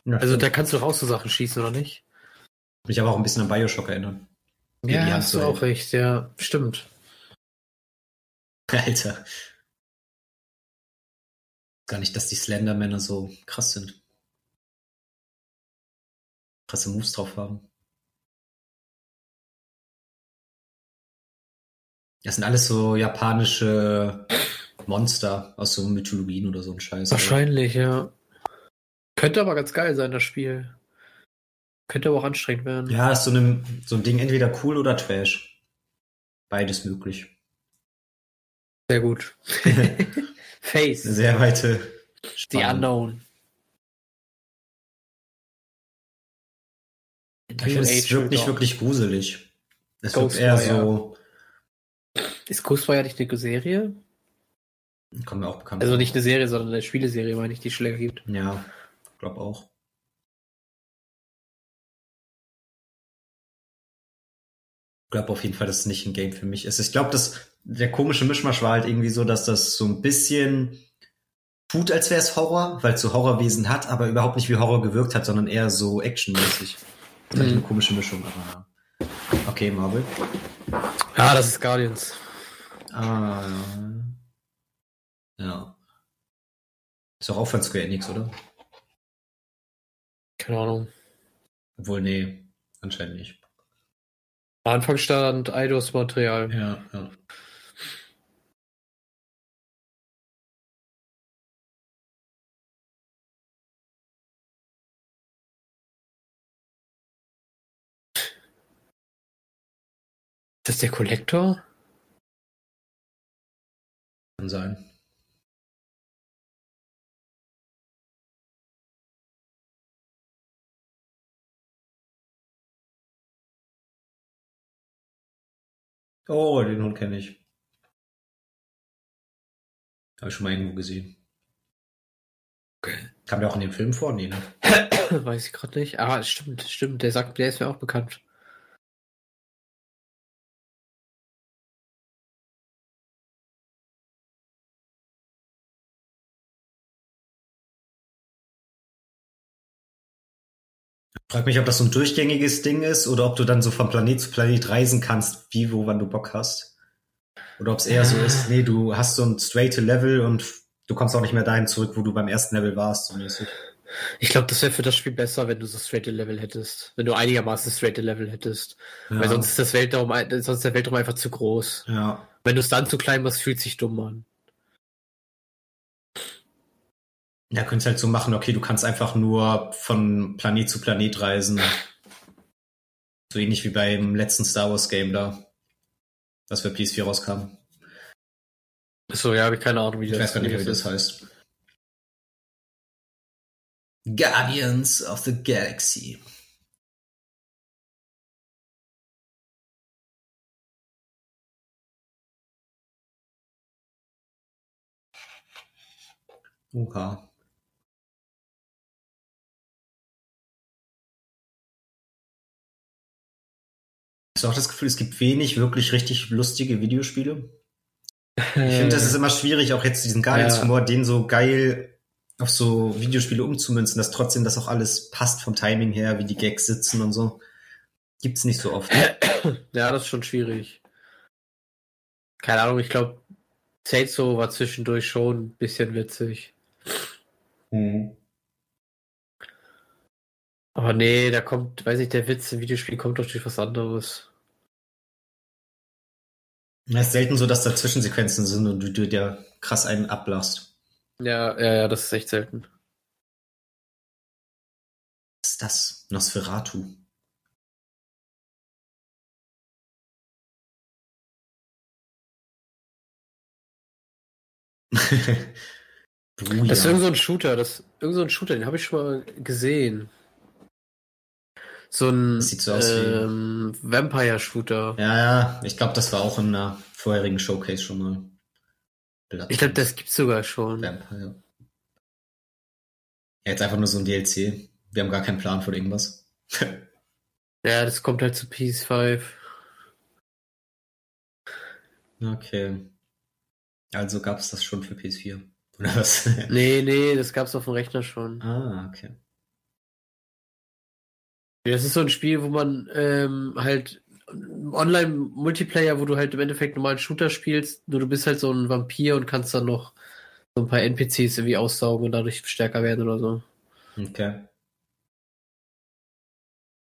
Ja, Also da kannst du raus so Sachen schießen, oder nicht? mich aber auch ein bisschen an Bioshock erinnern. Wie Ja, die hast du auch recht, ja. Stimmt. Alter. Gar nicht, dass die Slendermänner so krass sind. Krasse Moves drauf haben. Das sind alles so japanische Monster aus so Mythologien oder so ein Scheiß. Wahrscheinlich, ja. Könnte aber ganz geil sein, das Spiel. Könnte aber auch anstrengend werden. Ja, ist so, eine, so ein Ding entweder cool oder Trash. Beides möglich. Sehr gut. Face. Eine sehr weite The Spanne. Unknown. Ich finde, es wirkt nicht wirklich gruselig. Es wirkt eher so, Ist Ghostwire nicht eine Serie? kommt mir auch bekannt Also nicht eine Serie, sondern eine Spieleserie, meine ich, die länger gibt. Ja, glaub auch. Ich glaube auf jeden Fall, dass es nicht ein Game für mich ist. Ich glaube, dass der komische Mischmasch war halt irgendwie so, dass das so ein bisschen tut, als wäre es Horror, weil es so Horrorwesen hat, aber überhaupt nicht wie Horror gewirkt hat, sondern eher so actionmäßig. Das ist Mhm. eine komische Mischung, aber ja. Okay, Marvel. Ja, das ist Guardians. Ah, ja. Ist auch von Square Enix, oder? Keine Ahnung. Obwohl, nee, anscheinend nicht. Anfang stand Eidos Material. Ja, ja. Das der Kollektor? Kann sein. Oh, den Hund kenne ich. Habe ich schon mal irgendwo gesehen. Okay. Kam der auch in dem Film vor? Nee, ne? Weiß ich gerade nicht. Ah, stimmt, stimmt. Der sagt, der ist mir auch bekannt. Frag mich, ob das so ein durchgängiges Ding ist oder ob du dann so von Planet zu Planet reisen kannst, wie, wo, wann du Bock hast. Oder ob es eher so ist, nee, du hast so ein straight Level und du kommst auch nicht mehr dahin zurück, wo du beim ersten Level warst. So mäßig. Ich glaube, das wäre für das Spiel besser, wenn du so straight Level hättest. Wenn du einigermaßen straight Level hättest. Ja. Weil sonst ist das Weltraum, sonst ist der Weltraum einfach zu groß. Ja. Wenn du es dann zu klein machst, fühlt sich dumm an. Ja, könntest halt so machen, okay, du kannst einfach nur von Planet zu Planet reisen. So ähnlich wie beim letzten Star Wars Game da. Das für PS4 rauskam. So, ja, habe ich keine Ahnung, wie Ich das weiß gar nicht, wie das heißt. Guardians of the Galaxy. Oha. Hast du auch das Gefühl, es gibt wenig wirklich richtig lustige Videospiele? Ich finde, das ist immer schwierig, auch jetzt diesen Guardians-Humor, den so geil auf so Videospiele umzumünzen, dass trotzdem das auch alles passt vom Timing her, wie die Gags sitzen und so. Gibt's nicht so oft. Ja, das ist schon schwierig. Keine Ahnung, ich glaube, Saints war zwischendurch schon ein bisschen witzig. Mhm. Aber nee, da kommt, weiß ich, der Witz im Videospiel kommt doch durch was anderes. Es ist selten so, dass da Zwischensequenzen sind und du dir dir krass einen ablachst. Ja, ja, ja, das ist echt selten. Was ist das? Nosferatu. Das ist irgend so ein Shooter, das irgend so ein Shooter, den habe ich schon mal gesehen. So ein so ähm, Vampire-Shooter. Ja, ja, ich glaube, das war auch in einer vorherigen Showcase schon mal. Blood Ich glaube, das gibt's sogar schon. Vampire. Ja, jetzt einfach nur so ein DLC. Wir haben gar keinen Plan von irgendwas. Ja, das kommt halt zu PS5. okay. Also gab es das schon für PS4. Oder was? Nee, nee, das gab's auf dem Rechner schon. ah, okay. Das ist so ein Spiel, wo man ähm, halt Online-Multiplayer, wo du halt im Endeffekt normalen Shooter spielst, nur du bist halt so ein Vampir und kannst dann noch so ein paar NPCs irgendwie aussaugen und dadurch stärker werden oder so. Okay.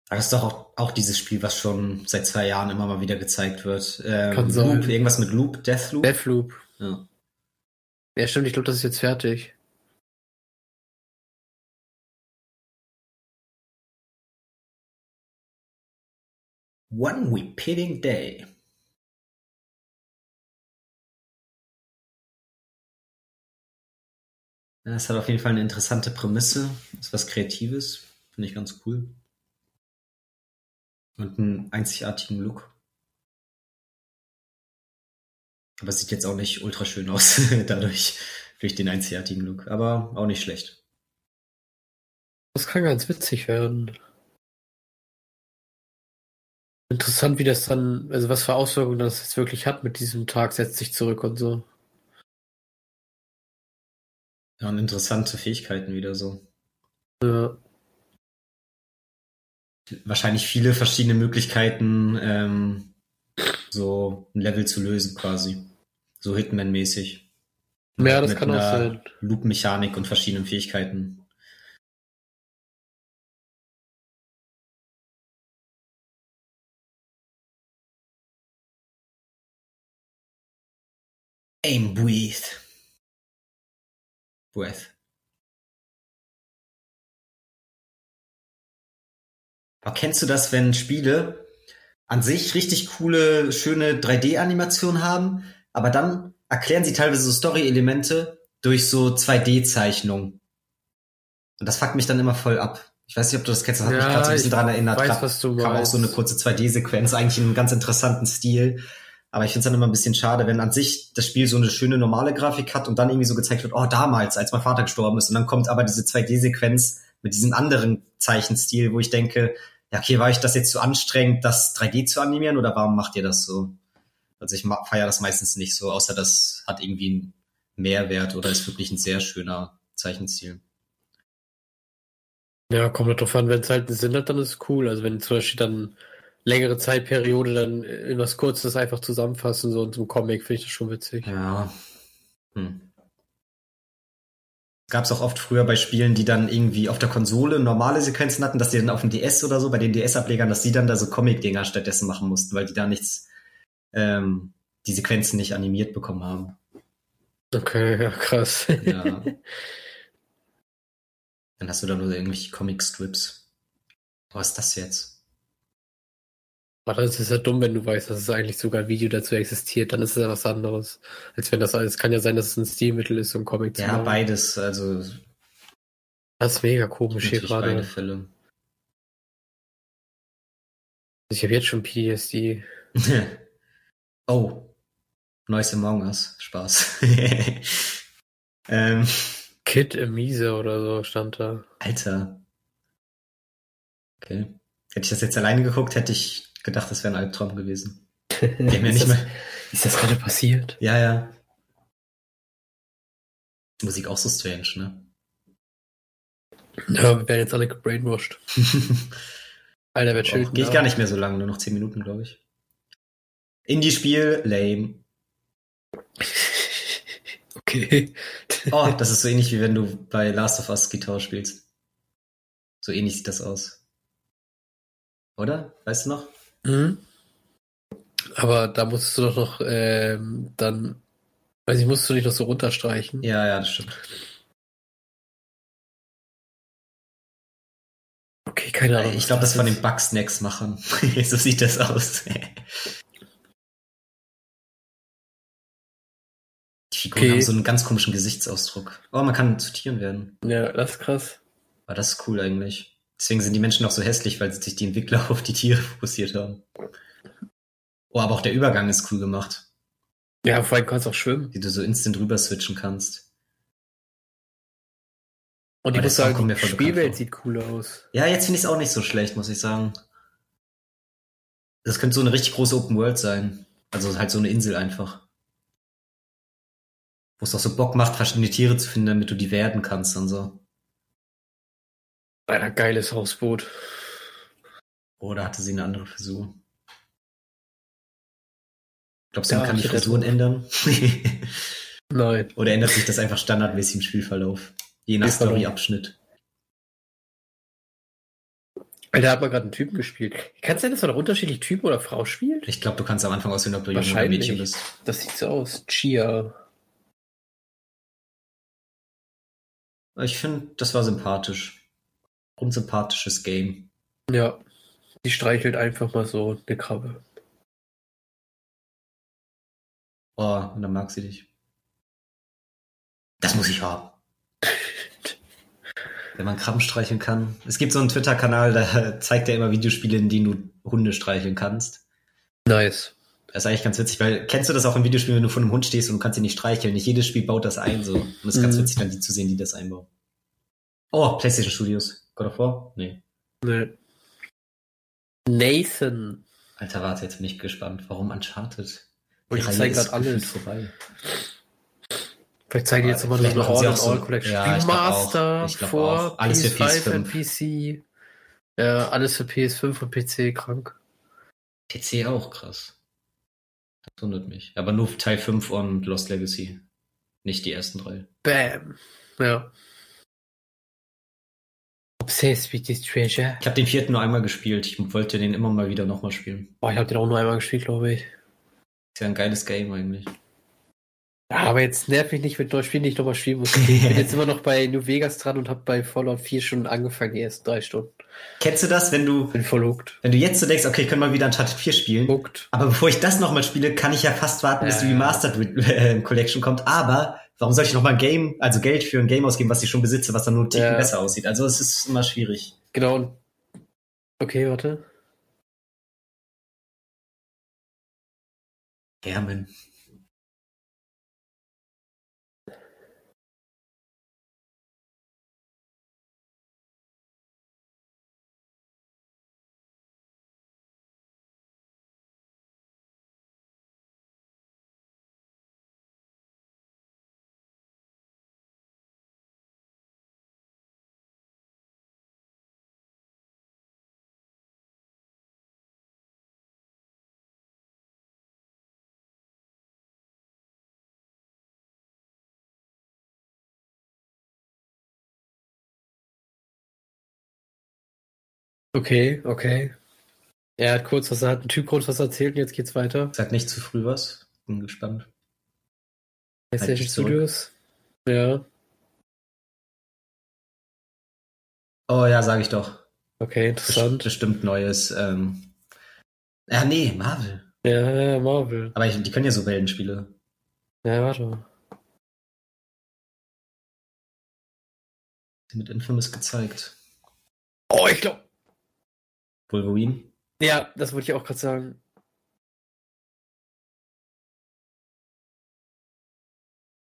Aber das ist doch auch, auch dieses Spiel, was schon seit zwei Jahren immer mal wieder gezeigt wird. Ähm, Kann sein. Loop, irgendwas mit Loop, Deathloop. Deathloop. ja. Ja, stimmt, ich glaube, das ist jetzt fertig. One Repeating Day. Ja, Es hat auf jeden Fall eine interessante Prämisse. Ist was Kreatives. Finde ich ganz cool. Und einen einzigartigen Look. Aber es sieht jetzt auch nicht ultra schön aus, dadurch, durch den einzigartigen Look. Aber auch nicht schlecht. Das kann ganz witzig werden. Interessant, wie das dann, also was für Auswirkungen das jetzt wirklich hat mit diesem Tag, setzt sich zurück und so. Ja, und interessante Fähigkeiten wieder so. Ja. Wahrscheinlich viele verschiedene Möglichkeiten, ähm, so ein Level zu lösen quasi. So Hitman-mäßig. Ja, das Mit kann auch sein. Loop-Mechanik und verschiedenen Fähigkeiten. Aim, breathe. Breath. Aber kennst du das, wenn Spiele an sich richtig coole, schöne 3D-Animationen haben, aber dann erklären sie teilweise so Story-Elemente durch so 2D-Zeichnungen. Und das fuckt mich dann immer voll ab. Ich weiß nicht, ob du das kennst, das hat mich Ja, gerade so ein bisschen dran erinnert. weiß, Grad was du kam auch meinst. so eine kurze 2D-Sequenz, eigentlich in einem ganz interessanten Stil. Aber ich finde es dann immer ein bisschen schade, wenn an sich das Spiel so eine schöne normale Grafik hat und dann irgendwie so gezeigt wird, oh, damals, als mein Vater gestorben ist. Und dann kommt aber diese 2D-Sequenz mit diesem anderen Zeichenstil, wo ich denke, ja, okay, war ich das jetzt zu anstrengend, das 3D zu animieren oder warum macht ihr das so? Also ich feiere das meistens nicht so, außer das hat irgendwie einen Mehrwert oder ist wirklich ein sehr schöner Zeichenstil. Ja, kommt halt drauf an, wenn es halt einen Sinn hat, dann ist es cool. Also wenn zum Beispiel dann längere Zeitperiode dann in was Kurzes einfach zusammenfassen, so in so einem Comic, finde ich das schon witzig. Ja. Hm. Gab es auch oft früher bei Spielen, die dann irgendwie auf der Konsole normale Sequenzen hatten, dass die dann auf dem DS oder so, bei den DS-Ablegern, dass die dann da so Comic-Dinger stattdessen machen mussten, weil die da nichts, ähm, die Sequenzen nicht animiert bekommen haben. Okay, ja, krass. Ja. dann hast du da nur irgendwelche Comic-Strips. Was ist das jetzt? Aber das ist ja dumm, wenn du weißt, dass es eigentlich sogar ein Video dazu existiert, dann ist es ja was anderes. Als wenn das alles, kann ja sein, dass es ein Stilmittel ist, so ein Comic zu Ja, machen. beides, also Das ist mega komisch hier natürlich beide gerade. Fälle. Ich habe jetzt schon PTSD. oh. Neues Among Us. Spaß. ähm, Kid Emise oder so stand da. Alter. Okay. Hätte ich das jetzt alleine geguckt, hätte ich gedacht, das wäre ein Albtraum gewesen. Die haben ja nicht das, mehr. ist das gerade passiert? Ja, ja. Musik auch so strange, ne? Ja, wir werden jetzt alle gebrainwashed. Alter, Auch, geht denn gar nicht mehr so lange, nur noch 10 Minuten, glaube ich. Indie-Spiel, lame. Okay. Oh, das ist so ähnlich wie wenn du bei Last of Us Gitarre spielst. So ähnlich sieht das aus. Oder? Weißt du noch? Mhm. Aber da musst du doch noch, ähm, dann, weiß ich, musst du nicht noch so runterstreichen. Ja, ja, das stimmt. Okay, keine Ahnung. Ich glaube, das von ist. den Bugsnacks machen. so sieht das aus. Die Figuren Okay. haben so einen ganz komischen Gesichtsausdruck. Oh, man kann zu Tieren werden. Ja, das ist krass. Aber das ist cool eigentlich. Deswegen sind die Menschen auch so hässlich, weil sich die Entwickler auf die Tiere fokussiert haben. Oh, aber auch der Übergang ist cool gemacht. Ja, vor allem kannst du auch schwimmen. Wie du so instant rüber switchen kannst. Und ich muss sagen, die Spielwelt sieht cool aus. Ja, jetzt finde ich es auch nicht so schlecht, muss ich sagen. Das könnte so eine richtig große Open World sein. Also halt so eine Insel einfach. Wo es auch so Bock macht, verschiedene Tiere zu finden, damit du die werden kannst und so. Alter, geiles Hausboot. Oder hatte sie eine andere Frisur? Glaubst du, Ja, man kann die Frisuren ändern? Nein. Oder ändert sich das einfach standardmäßig im Spielverlauf? Je nach. Storyabschnitt. Alter, hat man gerade einen Typen gespielt. Kann es sein, dass man noch unterschiedlich Typen oder Frau spielt? Ich glaube, du kannst am Anfang aussehen, ob du Junge oder. Mädchen bist. Das sieht so aus. Chia. Ich finde, das war sympathisch. Unsympathisches Game. Ja. Die streichelt einfach mal so eine Krabbe. Oh, und dann mag sie dich. Das muss ich haben. Wenn man Krabben streicheln kann. Es gibt so einen Twitter-Kanal, da zeigt er immer Videospiele, in denen du Hunde streicheln kannst. Nice. Das ist eigentlich ganz witzig, weil kennst du das auch in Videospielen, wenn du vor einem Hund stehst und du kannst ihn nicht streicheln? Nicht jedes Spiel baut das ein so. Und es ist ganz Mhm. witzig, dann die zu sehen, die das einbauen. Oh, PlayStation Studios. God of War? Nee. Nee. Nathan. Alter, warte, jetzt bin ich gespannt. Warum Uncharted? Und ich Reihe zeig ist grad alles. Vorbei. Vielleicht zeigen die jetzt nochmal Vielleicht eine machen sie All auch in so- All Collection. Ja, ich. Remaster Ich vor. Alles für PS5 und PS5. PC. Ja, alles für PS5 und PC krank. PC auch, krass. wundert mich. Aber nur Teil 5 und Lost Legacy. Nicht die ersten drei. Bam. Ja. Obsessed with this treasure. Ich habe den vierten nur einmal gespielt. Ich wollte den immer mal wieder nochmal spielen. Boah, ich habe den auch nur einmal gespielt, glaube ich. Ist ja ein geiles Game eigentlich. Ja, aber jetzt nerv mich nicht mit neuen Spielen, die ich nochmal spielen muss. Ich bin jetzt immer noch bei New Vegas dran und habe bei Fallout 4 schon angefangen, die ersten drei Stunden. Kennst du das, wenn du, Bin voll hooked. wenn du jetzt so denkst, okay, ich kann mal wieder Uncharted 4 spielen, Hooked. aber bevor ich das nochmal spiele, kann ich ja fast warten, bis Ja. die Remastered äh, Collection kommt. Aber warum soll ich nochmal ein Game, also Geld für ein Game ausgeben, was ich schon besitze, was dann nur ein Ticken Ja. besser aussieht? Also es ist immer schwierig. Genau. Okay, warte. Hermen. Okay, okay. Er hat kurz was, er hat ein Typ kurz was erzählt und jetzt geht's weiter. Sag nicht zu früh was. Bin gespannt. PlayStation dich zurück. Studios. Ja, Oh ja, sag ich doch. okay, interessant. Bestimmt neues. Ähm, ja, nee, Marvel. Ja, ja, Marvel. Aber ich, die können ja so Wellenspiele. Ja, warte. Mit Infamous gezeigt. Oh, ich glaube. Wolverine. Ja, das wollte ich auch gerade sagen.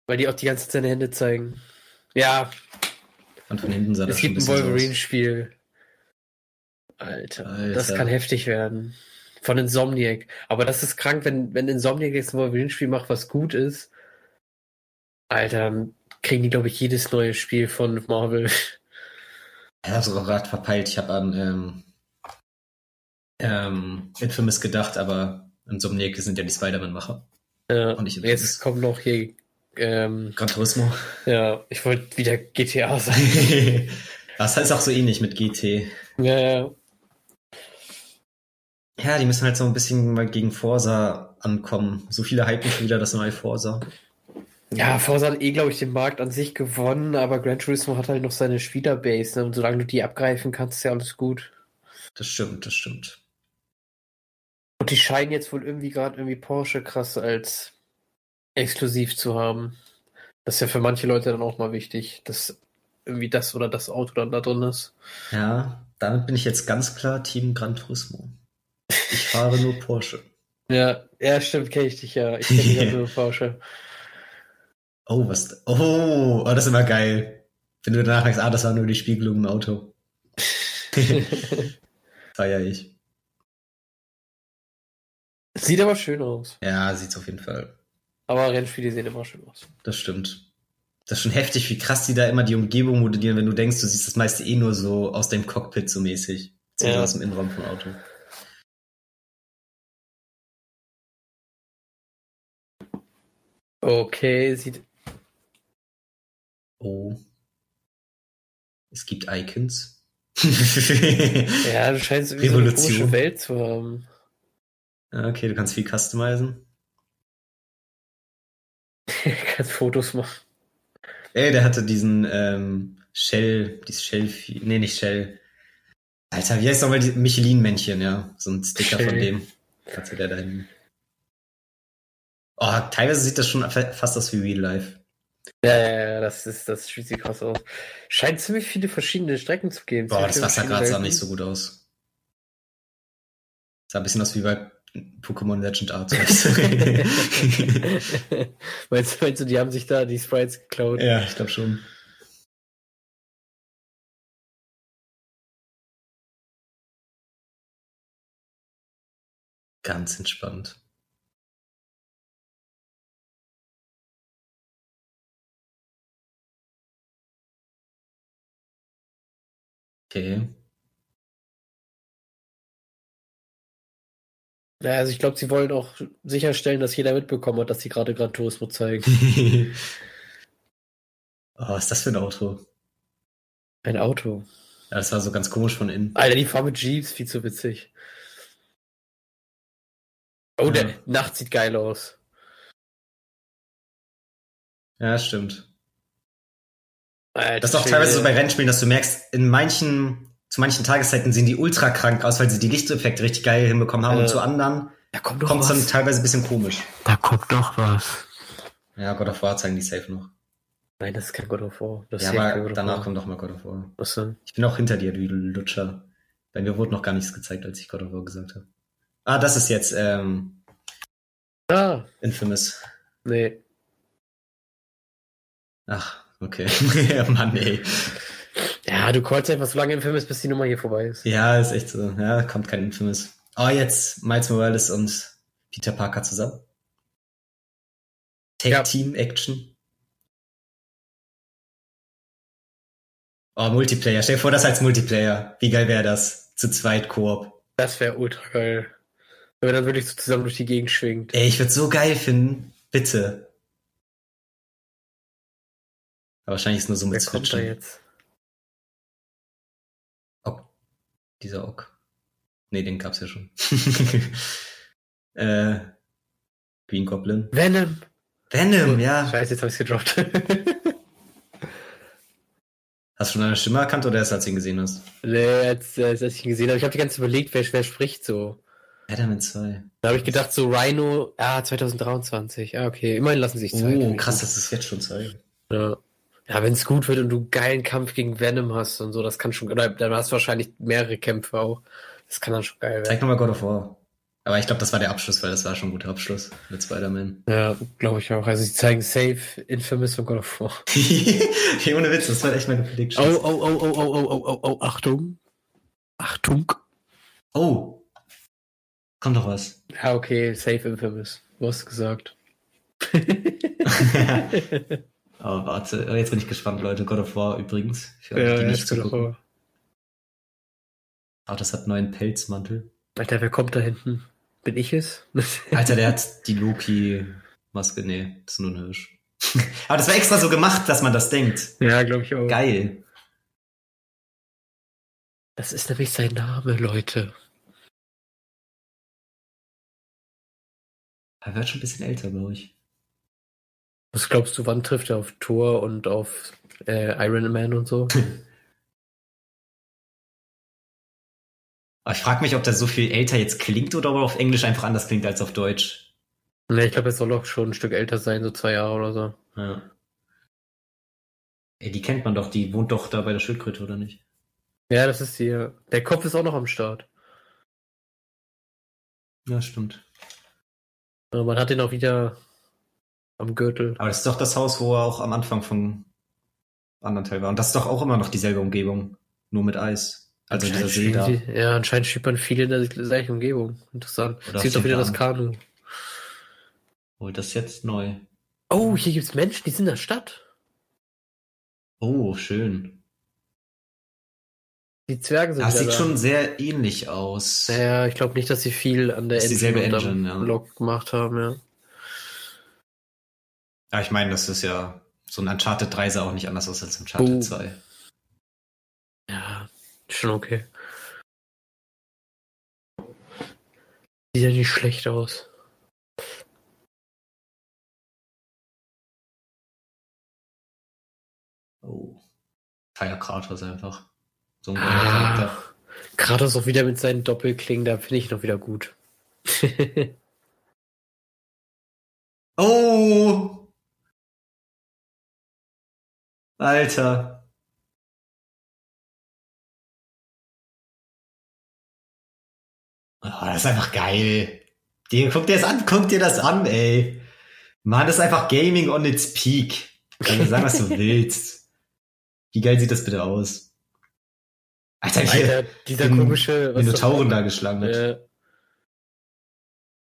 Weil die auch die ganze Zeit seine Hände zeigen. Ja, Und von hinten sah das es schon ein gibt ein aus. Wolverine-Spiel. Alter, Alter. das kann heftig werden. Von Insomniac. Aber das ist krank, wenn, wenn Insomniac jetzt ein Wolverine-Spiel macht, was gut ist. Alter, dann kriegen die, glaube ich, jedes neue Spiel von Marvel. Ich habe sogar gerade verpeilt. Ich habe an ähm, ähm, Infamous gedacht, aber Insomniac sind ja die Spider-Man-Macher. Ja, Und ich jetzt kommt noch hier, ähm, Gran Turismo. ja, ich wollte wieder GTA sagen. das heißt auch so ähnlich mit GT. ja, ja. Ja, die müssen halt so ein bisschen mal gegen Forsa ankommen. So viele hypen schon wieder das neue Forsa. Ja, Forza hat eh, glaube ich, den Markt an sich gewonnen, aber Gran Turismo hat halt noch seine Spielerbase. Ne? Und solange du die abgreifen kannst, ist ja alles gut. Das stimmt, das stimmt. Und die scheinen jetzt wohl irgendwie gerade irgendwie Porsche krass als exklusiv zu haben. Das ist ja für manche Leute dann auch mal wichtig, dass irgendwie das oder das Auto dann da drin ist. Ja, damit bin ich jetzt ganz klar Team Gran Turismo. Ich fahre nur Porsche. Ja, ja, stimmt, kenne ich dich ja. Ich kenne dich ja nur Porsche. Oh, was? Oh, oh, das ist immer geil. Wenn du danach sagst, ah, das war nur die Spiegelung im Auto. Feier ich. Sieht aber schön aus. Ja, sieht's auf jeden Fall. Aber Rennspiele sehen immer schön aus. Das stimmt. Das ist schon heftig, wie krass die da immer die Umgebung modellieren, wenn du denkst, du siehst das meiste eh nur so aus dem Cockpit so mäßig. So Ja. aus dem Innenraum vom Auto. Okay, sieht. Oh. Es gibt Icons. Ja, du scheinst irgendwie so eine Revolution. komische Welt zu haben. Ja, okay, du kannst viel customizen. Kannst Fotos machen. Ey, der hatte diesen ähm, Shell, dieses Shell, nee, nicht Shell. Alter, wie heißt nochmal die Michelin-Männchen, ja? So ein Sticker Shell. von dem. Hatte der da hinten. Oh, teilweise sieht das schon fa- fast aus wie Real Life. Ja, ja, ja, das ist, das sieht krass aus. Scheint ziemlich viele verschiedene Strecken zu geben. Boah, das Wasser gerade sah nicht so gut aus. Sah ein bisschen aus wie bei Pokémon Legend. Welten. meinst, meinst du, die haben sich da die Sprites geklaut? ja, ich glaube schon. Ganz entspannt. Okay. Ja, also ich glaube, sie wollen auch sicherstellen, dass jeder mitbekommen hat, dass sie gerade Gran Turismo zeigen. oh, was ist das für ein Auto? Ein Auto. Ja, das war so ganz komisch von innen. Alter, die Farbe Jeeps, viel zu witzig. Oh, ja. der Nacht sieht geil aus. Ja, stimmt. Alter, das ist auch teilweise so bei Rennspielen, dass du merkst, in manchen, zu manchen Tageszeiten sehen die ultra krank aus, weil sie die Lichteffekte richtig geil hinbekommen haben äh, und zu anderen kommt es dann teilweise ein bisschen komisch. Da kommt doch was. Ja, God of War zeigen die safe noch. Nein, das ist kein God of War. Das ja, aber danach kommt doch mal God of War. Was denn? Ich bin auch hinter dir, du Lutscher. Bei mir wurde noch gar nichts gezeigt, als ich God of War gesagt habe. Ah, das ist jetzt ähm, ah. Infamous. Nee. Ach, okay. ja, Mann, ey. Ja, du callst einfach so lange Infamous, bis die Nummer hier vorbei ist. Ja, ist echt so. Ja, kommt kein Infamous. Oh, jetzt Miles Morales und Peter Parker zusammen. Tag Team Action. Oh, Multiplayer. Stell dir vor, das als Multiplayer. Wie geil wäre das? Zu zweit Koop. Das wäre ultra geil. Wenn man dann wirklich so zusammen durch die Gegend schwingt. Ey, ich würde so geil finden. Bitte. Aber wahrscheinlich ist nur so mit Wer kommt Dieser Ock. Nee, den gab's ja schon. äh, Green Goblin. Venom. Venom, ja. Scheiße, jetzt hab ich's gedroppt. hast du schon eine Stimme erkannt oder erst als du ihn gesehen hast? Nee, als, als ich ihn gesehen habe. Ich habe die ganze Zeit überlegt, wer, wer spricht so. Adamant 2. Da habe ich gedacht, so Rhino, ah, 2023. Ah, okay. Immerhin lassen sich Zeit. Oh, krass, dass es jetzt schon zeigen. Ja. Ja, wenn es gut wird und du geilen Kampf gegen Venom hast und so, das kann schon, oder dann hast du wahrscheinlich mehrere Kämpfe auch. Das kann dann schon geil werden. Zeig nochmal God of War. Aber ich glaube, das war der Abschluss, weil das war schon ein guter Abschluss mit Spider-Man. Ja, glaube ich auch. Also sie zeigen Safe Infamous von God of War. ohne Witz, das war echt meine Prediction. Oh, oh, oh, oh, oh, oh, oh, oh, Achtung. Achtung. Oh. Kommt doch was. Ja, okay, Safe Infamous. Du hast gesagt. oh, warte. Oh, jetzt bin ich gespannt, Leute. God of War übrigens. Für ja, die nicht zu gucken. Ah, das hat einen neuen Pelzmantel. Alter, wer kommt da hinten? Bin ich es? Alter, der hat die Loki-Maske. Nee, das ist nur ein Hirsch. Aber das war extra so gemacht, dass man das denkt. Ja, glaube ich auch. Geil. Das ist nämlich sein Name, Leute. Er wird schon ein bisschen älter, glaube ich. Was glaubst du, wann trifft er auf Thor und auf äh, Iron Man und so? Aber ich frage mich, ob der so viel älter jetzt klingt oder ob er auf Englisch einfach anders klingt als auf Deutsch. Ne, ich glaube, er soll auch schon ein Stück älter sein, so zwei Jahre oder so. Ja. Ey, die kennt man doch, die wohnt doch da bei der Schildkröte, oder nicht? Ja, das ist die. Der Kopf ist auch noch am Start. Ja, stimmt. Man hat ihn auch wieder am Gürtel. Aber das ist doch das Haus, wo er auch am Anfang vom anderen Teil war. Und das ist doch auch immer noch dieselbe Umgebung, nur mit Eis. Also dieser See da. Ja, anscheinend spielt man viel in der gleichen Umgebung. Interessant. Oder Sieht doch wieder das Kanu. Oh, das ist jetzt neu. Oh, hier gibt's Menschen, die sind in der Stadt. Oh, schön. Die Zwerge sind Das sieht da. schon sehr ähnlich aus. Ja, ich glaube nicht, dass sie viel an der Engine, Engine ja. Block gemacht haben, ja. Ja, ich meine, das ist ja so ein Uncharted 3 sah auch nicht anders aus als Uncharted oh. 2. Ja, Schon okay. Sieht ja nicht schlecht aus. Oh. Feier Kratos einfach. So ein ah, Kratos auch wieder mit seinen Doppelklingen, da finde ich noch wieder gut. oh! Alter. Oh, das ist einfach geil. Die, guck dir das an, guck dir das an, ey. Mann, das ist einfach Gaming on its peak. Kann sagen, was du willst. Wie geil sieht das bitte aus? Alter, hier, Alter dieser den, komische... Minotauren da geschlagen hat. Ja.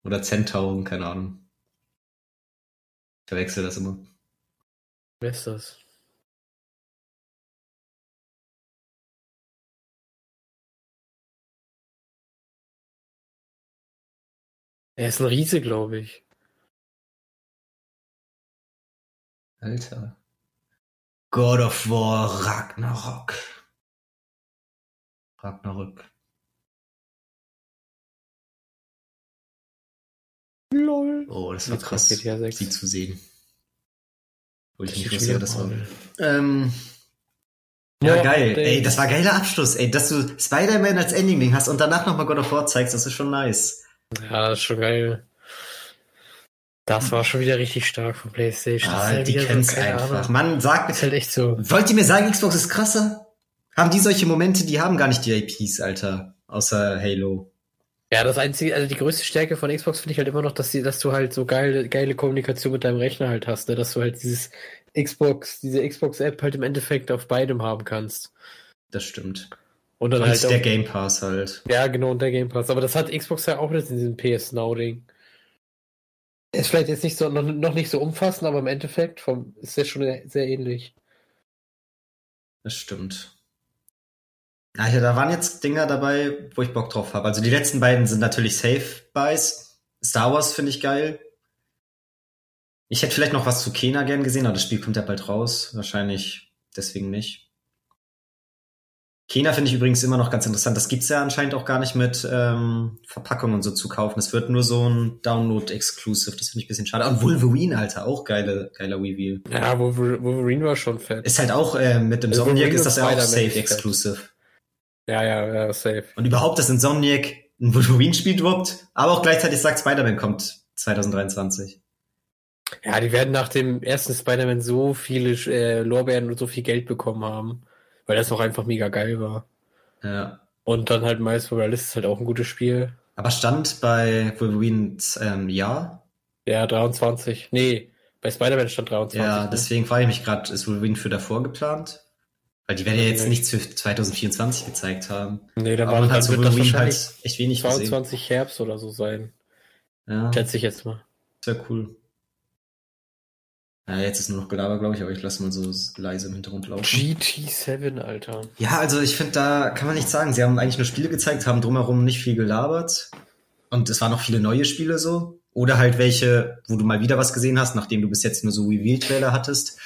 Oder Zentauren, keine Ahnung. Ich verwechsel das immer. Wer ist das? Er ist ein Riese, glaube ich. Alter. God of War Ragnarok. Ragnarök. Lol. Oh, das war krass, kommt GTA 6. sie zu sehen. Wo ich nicht wusste, wieder wer das war. Ähm, ja, Ja, geil. Ey, das war geiler Abschluss. Ey, dass du Spider-Man als Ending hast und danach nochmal God of War zeigst, das ist schon nice. Ja, das ist schon geil. Das war schon wieder richtig stark von PlayStation. Das ist Ah, halt die so, kennen's keine einfach. Ahnung. Mann, sag Ist halt echt so. Wollt ihr mir sagen, Xbox ist krasser? Haben die solche Momente, die haben gar nicht die IPs, Alter. Außer Halo. Ja, das einzige, also die größte Stärke von Xbox finde ich halt immer noch, dass, die, dass du halt so geile, geile Kommunikation mit deinem Rechner halt hast, ne? dass du halt dieses Xbox, diese Xbox-App halt im Endeffekt auf beidem haben kannst. Das stimmt. Und dann Und halt der Game Pass halt. ja, genau, und der Game Pass. Aber das hat Xbox ja auch nicht in diesem PS Now-Ding. Ist vielleicht jetzt nicht so, noch, noch nicht so umfassend, aber im Endeffekt vom, ist ja schon sehr ähnlich. Das stimmt. Alter, da waren jetzt Dinger dabei, wo ich Bock drauf habe. Also die letzten beiden sind natürlich Safe Buys. Star Wars finde ich geil. Ich hätte vielleicht noch was zu Kena gern gesehen, aber das Spiel kommt ja bald raus. Wahrscheinlich deswegen nicht. Kena finde ich übrigens immer noch ganz interessant. Das gibt's ja anscheinend auch gar nicht mit ähm, Verpackungen und so zu kaufen. Es wird nur so ein Download-Exclusive. Das finde ich ein bisschen schade. Und Wolverine, Alter, auch geile, geiler Reveal. Ja, Wolver- Wolverine war schon fett. Ist halt auch äh, mit dem Also Insomniac ist das ja auch Spider-Man Safe ist fett. Exclusive. Ja, ja, ja, safe. Und überhaupt, dass Insomniac ein Wolverine-Spiel droppt, aber auch gleichzeitig sagt, Spider-Man kommt 2023. Ja, die werden nach dem ersten Spider-Man so viele äh, Lorbeeren und so viel Geld bekommen haben, weil das auch einfach mega geil war. Ja. Und dann halt Miles Morales ist halt auch ein gutes Spiel. Aber stand bei Wolverine ähm, ja. Ja, 23. Nee, bei Spider-Man stand 23. Ja, ne? deswegen frage ich mich gerade, ist Wolverine für davor geplant? Weil die werden ja jetzt nichts für 2024 gezeigt haben. Nee, Aber war, wird das Wolverine halt echt wenig gesehen. 22 Herbst oder so sein. Ja, Schätze ich jetzt mal. sehr cool. Ja, jetzt ist nur noch Gelaber, glaube ich, aber ich lasse mal so leise im Hintergrund laufen. GT7, Alter. Ja, also ich finde, da kann man nichts sagen. Sie haben eigentlich nur Spiele gezeigt, haben drumherum nicht viel gelabert. Und es waren noch viele neue Spiele so. Oder halt welche, wo du mal wieder was gesehen hast, nachdem du bis jetzt nur so Reveal-Trailer hattest.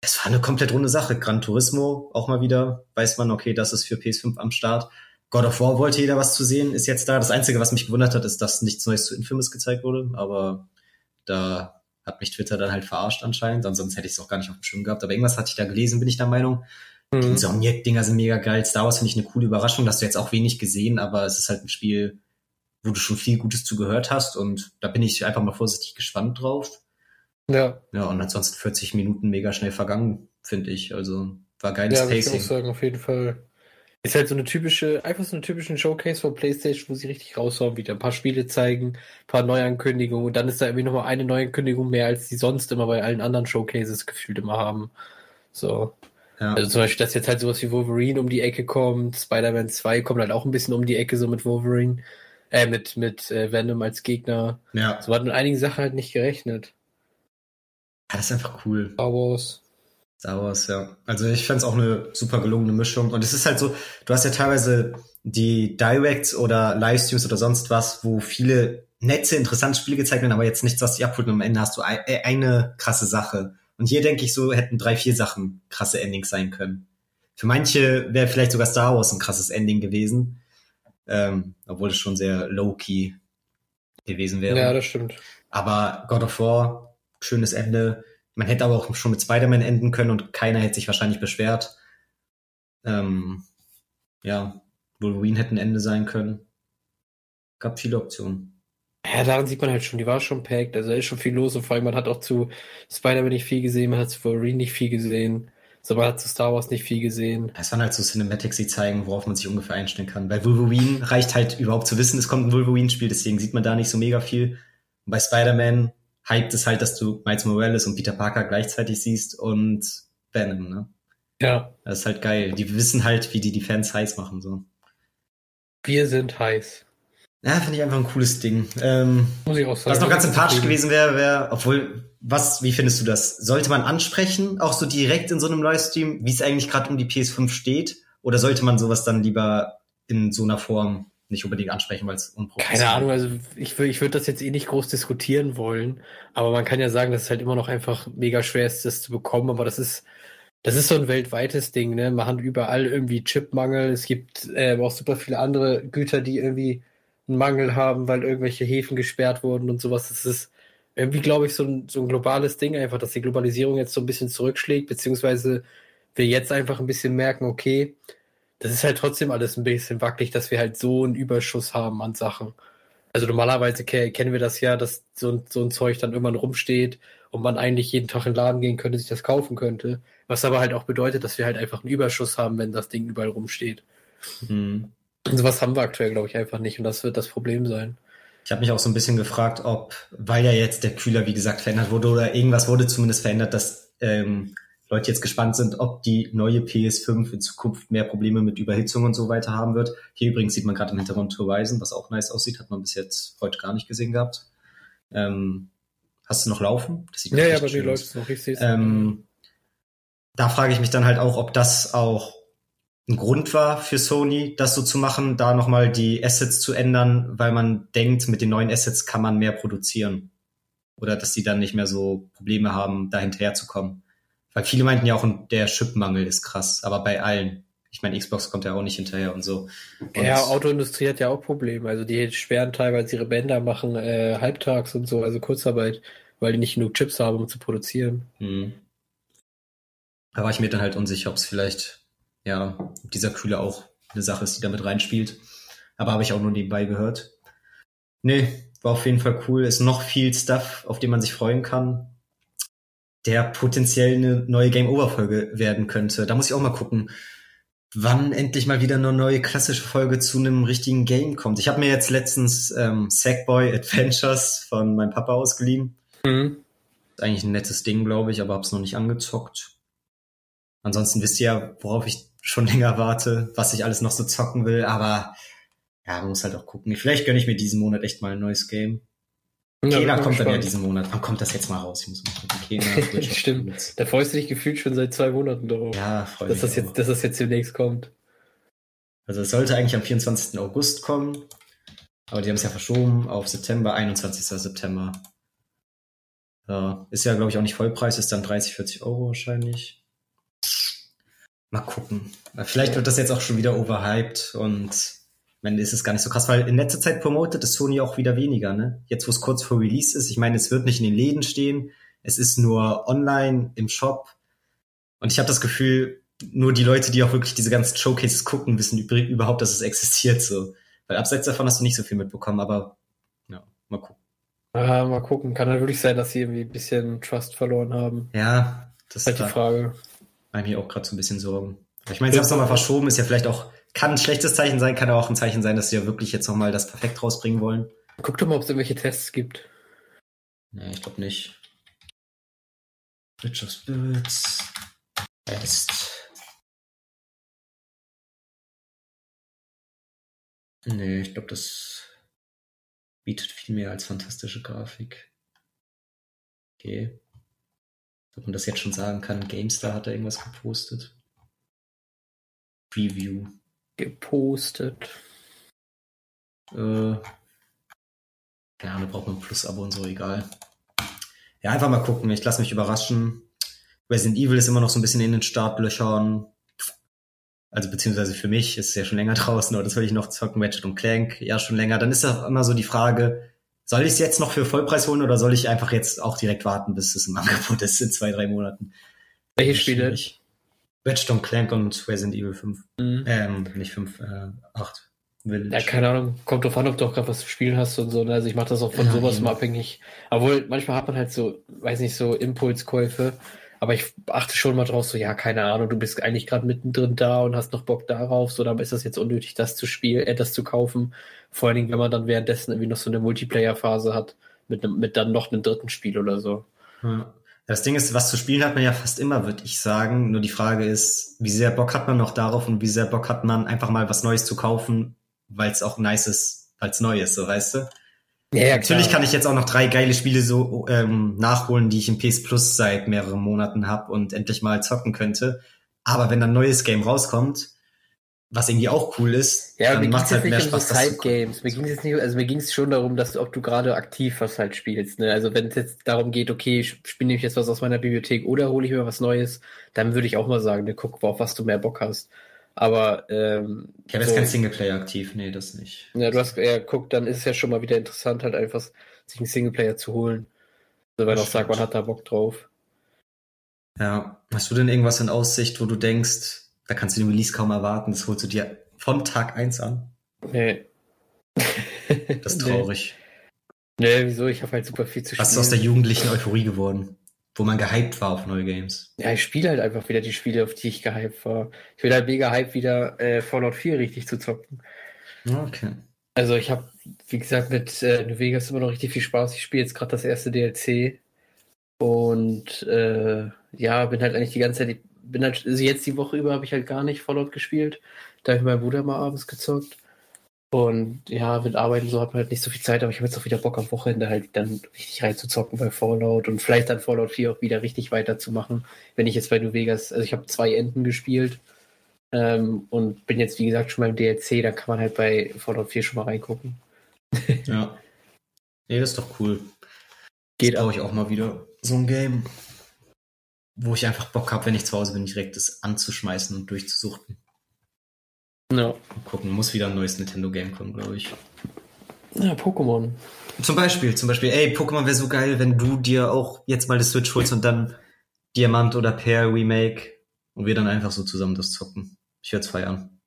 Es war eine komplett runde Sache. Gran Turismo auch mal wieder. Weiß man, okay, das ist für PS5 am Start. God of War wollte jeder was zu sehen, ist jetzt da. Das Einzige, was mich gewundert hat, ist, dass nichts Neues zu Infamous gezeigt wurde. Aber da hat mich Twitter dann halt verarscht anscheinend. Ansonsten hätte ich es auch gar nicht auf dem Schirm gehabt. Aber irgendwas hatte ich da gelesen, bin ich der Meinung. Die Mhm. Insomniac-Dinger sind mega geil. Star Wars finde ich eine coole Überraschung. Hast du jetzt auch wenig gesehen, aber es ist halt ein Spiel, wo du schon viel Gutes zugehört hast. Und da bin ich einfach mal vorsichtig gespannt drauf. Ja, Ja, und ansonsten 40 Minuten mega schnell vergangen, finde ich. Also war geiles ja, würde ich auch Pacing. sagen, auf jeden Fall. Ist halt so eine typische, einfach so eine typische Showcase von PlayStation, wo sie richtig raushauen, wieder ein paar Spiele zeigen, ein paar Neuankündigungen und dann ist da irgendwie nochmal eine Neuankündigung mehr, als die sonst immer bei allen anderen Showcases gefühlt immer haben. So. Ja. Also zum Beispiel, dass jetzt halt sowas wie Wolverine um die Ecke kommt, Spider-Man 2 kommt halt auch ein bisschen um die Ecke, so mit Wolverine, äh, mit, mit äh, Venom als Gegner. ja. So hat mit einigen Sachen halt nicht gerechnet. Ja, das ist einfach cool. Star Wars. Star Wars, ja. Also ich fand's auch eine super gelungene Mischung. Und es ist halt so, du hast ja teilweise die Directs oder Livestreams oder sonst was, wo viele nette, interessante Spiele gezeigt werden, aber jetzt nichts, was dich abholt. Und am Ende hast du ein, äh, eine krasse Sache. Und hier denke ich so, hätten drei, vier Sachen krasse Endings sein können. Für manche wäre vielleicht sogar Star Wars ein krasses Ending gewesen. Ähm, obwohl es schon sehr low-key gewesen wäre. Ja, das stimmt. Aber God of War, schönes Ende. Man hätte aber auch schon mit Spider-Man enden können und keiner hätte sich wahrscheinlich beschwert. Ähm, ja, Wolverine hätte ein Ende sein können. Gab viele Optionen. Ja, daran sieht man halt schon, die war schon packed, also da ist schon viel los und vor allem man hat auch zu Spider-Man nicht viel gesehen, man hat zu Wolverine nicht viel gesehen, so man hat zu Star Wars nicht viel gesehen. Es waren halt so Cinematics, die zeigen, worauf man sich ungefähr einstellen kann. Bei Wolverine reicht halt überhaupt zu wissen, es kommt ein Wolverine-Spiel, deswegen sieht man da nicht so mega viel. Und bei Spider-Man hypt es halt, dass du Miles Morales und Peter Parker gleichzeitig siehst und Venom, ne? Ja, Das ist halt geil. Die wissen halt, wie die die Fans heiß machen, so. wir sind heiß. Ja, finde ich einfach ein cooles Ding. Ähm, Muss ich auch sagen. was noch ganz sympathisch gewesen wäre, wäre, obwohl, was, wie findest du das? Sollte man ansprechen, auch so direkt in so einem Livestream, wie es eigentlich gerade um die PS5 steht? Oder sollte man sowas dann lieber in so einer Form nicht unbedingt ansprechen, weil es unprofessionell Keine Ahnung, also ich, ich würde das jetzt eh nicht groß diskutieren wollen, aber man kann ja sagen, dass es halt immer noch einfach mega schwer ist, das zu bekommen, aber das ist, das ist so ein weltweites Ding, ne? Man hat überall irgendwie Chipmangel, es gibt äh, auch super viele andere Güter, die irgendwie einen Mangel haben, weil irgendwelche Häfen gesperrt wurden und sowas. Das ist irgendwie, glaube ich, so ein, so ein globales Ding einfach, dass die Globalisierung jetzt so ein bisschen zurückschlägt, beziehungsweise wir jetzt einfach ein bisschen merken, okay, das ist halt trotzdem alles ein bisschen wackelig, dass wir halt so einen Überschuss haben an Sachen. Also normalerweise kennen wir das ja, dass so, so ein Zeug dann irgendwann rumsteht und man eigentlich jeden Tag in den Laden gehen könnte, sich das kaufen könnte. Was aber halt auch bedeutet, dass wir halt einfach einen Überschuss haben, wenn das Ding überall rumsteht. Mhm. Und sowas haben wir aktuell, glaube ich, einfach nicht. Und das wird das Problem sein. Ich habe mich auch so ein bisschen gefragt, ob, weil ja jetzt der Kühler, wie gesagt, verändert wurde oder irgendwas wurde zumindest verändert, dass ähm, Leute jetzt gespannt sind, ob die neue PS5 in Zukunft mehr Probleme mit Überhitzung und so weiter haben wird. Hier übrigens sieht man gerade im Hintergrund Horizon, was auch nice aussieht, hat man bis jetzt heute gar nicht gesehen gehabt. Ähm, hast du noch laufen? ja, ja, bei mir läuft es noch, ich sehe ähm, Da frage ich mich dann halt auch, ob das auch ein Grund war für Sony, das so zu machen, da nochmal die Assets zu ändern, weil man denkt, mit den neuen Assets kann man mehr produzieren. Oder dass die dann nicht mehr so Probleme haben, da hinterherzukommen. Weil viele meinten ja auch, der Chipmangel ist krass, aber bei allen. Ich meine, Xbox kommt ja auch nicht hinterher und so. Und ja, Autoindustrie hat ja auch Probleme. Also die sperren teilweise ihre Bänder, machen äh, halbtags und so, also Kurzarbeit, weil die nicht genug Chips haben, um zu produzieren. Hm. Da war ich mir dann halt unsicher, ob es vielleicht ja, dieser Kühler auch eine Sache ist, die damit reinspielt. Aber habe ich auch nur nebenbei gehört. Nee, war auf jeden Fall cool. Ist noch viel Stuff, auf den man sich freuen kann, der potenziell eine neue Game Over Folge werden könnte. Da muss ich auch mal gucken, wann endlich mal wieder eine neue klassische Folge zu einem richtigen Game kommt. Ich habe mir jetzt letztens ähm, Sackboy Adventures von meinem Papa ausgeliehen. Mhm. Ist eigentlich ein nettes Ding, glaube ich, aber habe es noch nicht angezockt. Ansonsten wisst ihr ja, worauf ich schon länger warte, was ich alles noch so zocken will, aber ja, man muss halt auch gucken. Vielleicht gönne ich mir diesen Monat echt mal ein neues Game. Ja, Kena kommt dann ja diesen Monat. Wann kommt das jetzt mal raus? Ich muss mal gucken. Kena, Stimmt. Da freust du dich gefühlt schon seit zwei Monaten darauf. Ja, freu dass das jetzt, dass das jetzt demnächst kommt. Also es sollte eigentlich am 24. August kommen, aber die haben es ja verschoben auf September, 21. September. Ja, ist ja, glaube ich, auch nicht Vollpreis, ist dann 30, 40 Euro wahrscheinlich. Mal gucken. Vielleicht wird das jetzt auch schon wieder overhyped und am ist es gar nicht so krass, weil in letzter Zeit promotet es Sony auch wieder weniger, ne? Jetzt, wo es kurz vor Release ist, ich meine, es wird nicht in den Läden stehen, es ist nur online im Shop. Und ich habe das Gefühl, nur die Leute, die auch wirklich diese ganzen Showcases gucken, wissen überhaupt, dass es existiert, so. Weil abseits davon hast du nicht so viel mitbekommen, aber ja, mal gucken. Ah, mal gucken. Kann ja wirklich sein, dass sie irgendwie ein bisschen Trust verloren haben. Ja, das ist halt die Frage mache mir auch gerade so ein bisschen Sorgen. Ich meine, sie haben es nochmal verschoben, ist ja vielleicht auch, kann ein schlechtes Zeichen sein, kann aber auch ein Zeichen sein, dass sie ja wirklich jetzt nochmal das perfekt rausbringen wollen. Guck doch mal, ob es irgendwelche Tests gibt. Nee, ich glaube nicht. Bridge of Spirits. Test. Nee, ich glaube, das bietet viel mehr als fantastische Grafik. Okay ob man das jetzt schon sagen kann, GameStar hat da irgendwas gepostet. Preview. Gepostet. Äh, ja, da braucht man ein Plus-Abo und so, egal. Ja, einfach mal gucken. Ich lasse mich überraschen. Resident Evil ist immer noch so ein bisschen in den Startlöchern. Also beziehungsweise für mich ist es ja schon länger draußen, oder das will ich noch zocken, Ratchet und Clank, ja schon länger. Dann ist da immer so die Frage, soll ich es jetzt noch für Vollpreis holen oder soll ich einfach jetzt auch direkt warten, bis es im Angebot ist in zwei, drei Monaten? Welche Spiele? Redstone Clank und Resident Evil 5. Mhm. Ähm, nicht 5, äh, 8. Village. Ja, keine Ahnung. Kommt drauf an, ob du auch gerade was zu spielen hast und so. Ne? Also ich mache das auch von ja, sowas eben. mal abhängig. Obwohl, manchmal hat man halt so, weiß nicht, so Impulskäufe. Aber ich achte schon mal drauf, so, ja, keine Ahnung, du bist eigentlich gerade mittendrin da und hast noch Bock darauf, so, dann ist das jetzt unnötig, das zu spielen, äh, das zu kaufen. Vor allen Dingen, wenn man dann währenddessen irgendwie noch so eine Multiplayer-Phase hat, mit, einem, mit dann noch einem dritten Spiel oder so. Ja. Das Ding ist, was zu spielen hat man ja fast immer, würde ich sagen. Nur die Frage ist, wie sehr Bock hat man noch darauf und wie sehr Bock hat man einfach mal was Neues zu kaufen, weil es auch nice ist, weil es neu ist, so weißt du? Ja, ja, Natürlich kann ich jetzt auch noch drei geile Spiele so ähm, nachholen, die ich im PS Plus seit mehreren Monaten habe und endlich mal zocken könnte. Aber wenn ein neues Game rauskommt, was irgendwie auch cool ist, ja, dann macht es halt mehr Spaß. Um so Games. Mir ging es nicht, also mir ging es schon darum, dass ob du gerade aktiv was halt spielst. Ne? Also wenn es jetzt darum geht, okay, ich spiele ich jetzt was aus meiner Bibliothek oder hole ich mir was Neues, dann würde ich auch mal sagen, ne, guck, auf was du mehr Bock hast. Aber ähm, ich habe so, jetzt kein Singleplayer aktiv, nee, das nicht. Ja, du hast ja guck, dann ist es ja schon mal wieder interessant, halt einfach sich einen Singleplayer zu holen. Also wenn auch sagt, man hat da Bock drauf. Ja, hast du denn irgendwas in Aussicht, wo du denkst, da kannst du den Release kaum erwarten. Das holst du dir von Tag 1 an. Nee. das ist traurig. Nee, wieso? Ich habe halt super viel zu spielen. Was ist aus der jugendlichen Euphorie geworden? Wo man gehypt war auf neue Games. Ja, ich spiele halt einfach wieder die Spiele, auf die ich gehypt war. Ich will halt mega hype, wieder äh, Fallout 4 richtig zu zocken. Okay. Also ich habe, wie gesagt, mit äh, New Vegas immer noch richtig viel Spaß. Ich spiele jetzt gerade das erste DLC. Und äh, ja, bin halt eigentlich die ganze Zeit bin halt, also jetzt die Woche über habe ich halt gar nicht Fallout gespielt. Da habe ich mit meinem Bruder mal abends gezockt. Und ja, mit Arbeiten so hat man halt nicht so viel Zeit, aber ich habe jetzt auch wieder Bock am Wochenende halt dann richtig reinzuzocken bei Fallout und vielleicht dann Fallout 4 auch wieder richtig weiterzumachen. Wenn ich jetzt bei New Vegas, also ich habe zwei Enden gespielt ähm, und bin jetzt wie gesagt schon beim DLC, dann kann man halt bei Fallout 4 schon mal reingucken. ja. Nee, das ist doch cool. Geht auch. ich auch mal wieder so ein Game wo ich einfach Bock habe, wenn ich zu Hause bin, direkt das anzuschmeißen und durchzusuchten. Ja. gucken, muss wieder ein neues Nintendo-Game kommen, glaube ich. Ja, Pokémon. Zum Beispiel, zum Beispiel, ey, Pokémon wäre so geil, wenn du dir auch jetzt mal das Switch holst und dann Diamant oder Pear Remake und wir dann einfach so zusammen das zocken. Ich werde es feiern.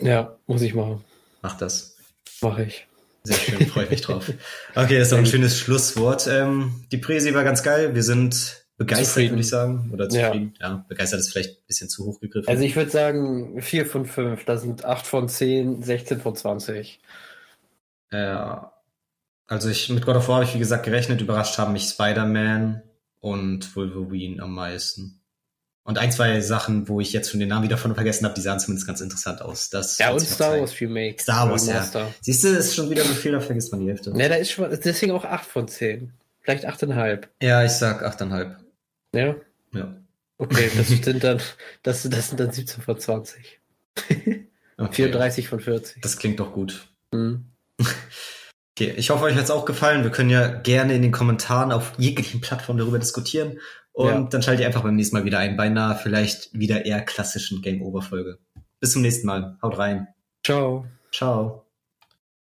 Ja, muss ich machen. Mach das. Mach ich. Sehr schön, freue ich mich drauf. Okay, das ist doch ein schönes Schlusswort. Ähm, die Präsi war ganz geil. Wir sind begeistert, würde ich sagen. Oder zufrieden. Ja. ja. begeistert ist vielleicht ein bisschen zu hoch gegriffen. Also ich würde sagen 4 von 5. Da sind 8 von 10, 16 von 20. Ja. Also ich mit God of War habe ich wie gesagt gerechnet. Überrascht haben mich Spider-Man und Wolverine am meisten. Und ein, zwei Sachen, wo ich jetzt schon den Namen wieder von vergessen habe, die sahen zumindest ganz interessant aus. Das ja, und Star Wars Remake. Star Wars, ja. Siehst du, ist schon wieder viel, da vergisst man die Hälfte. Ne, da ist schon, deswegen auch 8 von 10. Vielleicht 8,5. Ja, ich sag 8,5. Ja? Ja. Okay, das sind dann, das, das sind dann 17 von 20. okay. 34 von 40. Das klingt doch gut. Mhm. Okay, ich hoffe, euch hat es auch gefallen. Wir können ja gerne in den Kommentaren auf jeglichen Plattformen darüber diskutieren. Und ja. dann schaltet ihr einfach beim nächsten Mal wieder ein, beinahe vielleicht wieder eher klassischen Game-Over-Folge. Bis zum nächsten Mal. Haut rein. Ciao. Ciao.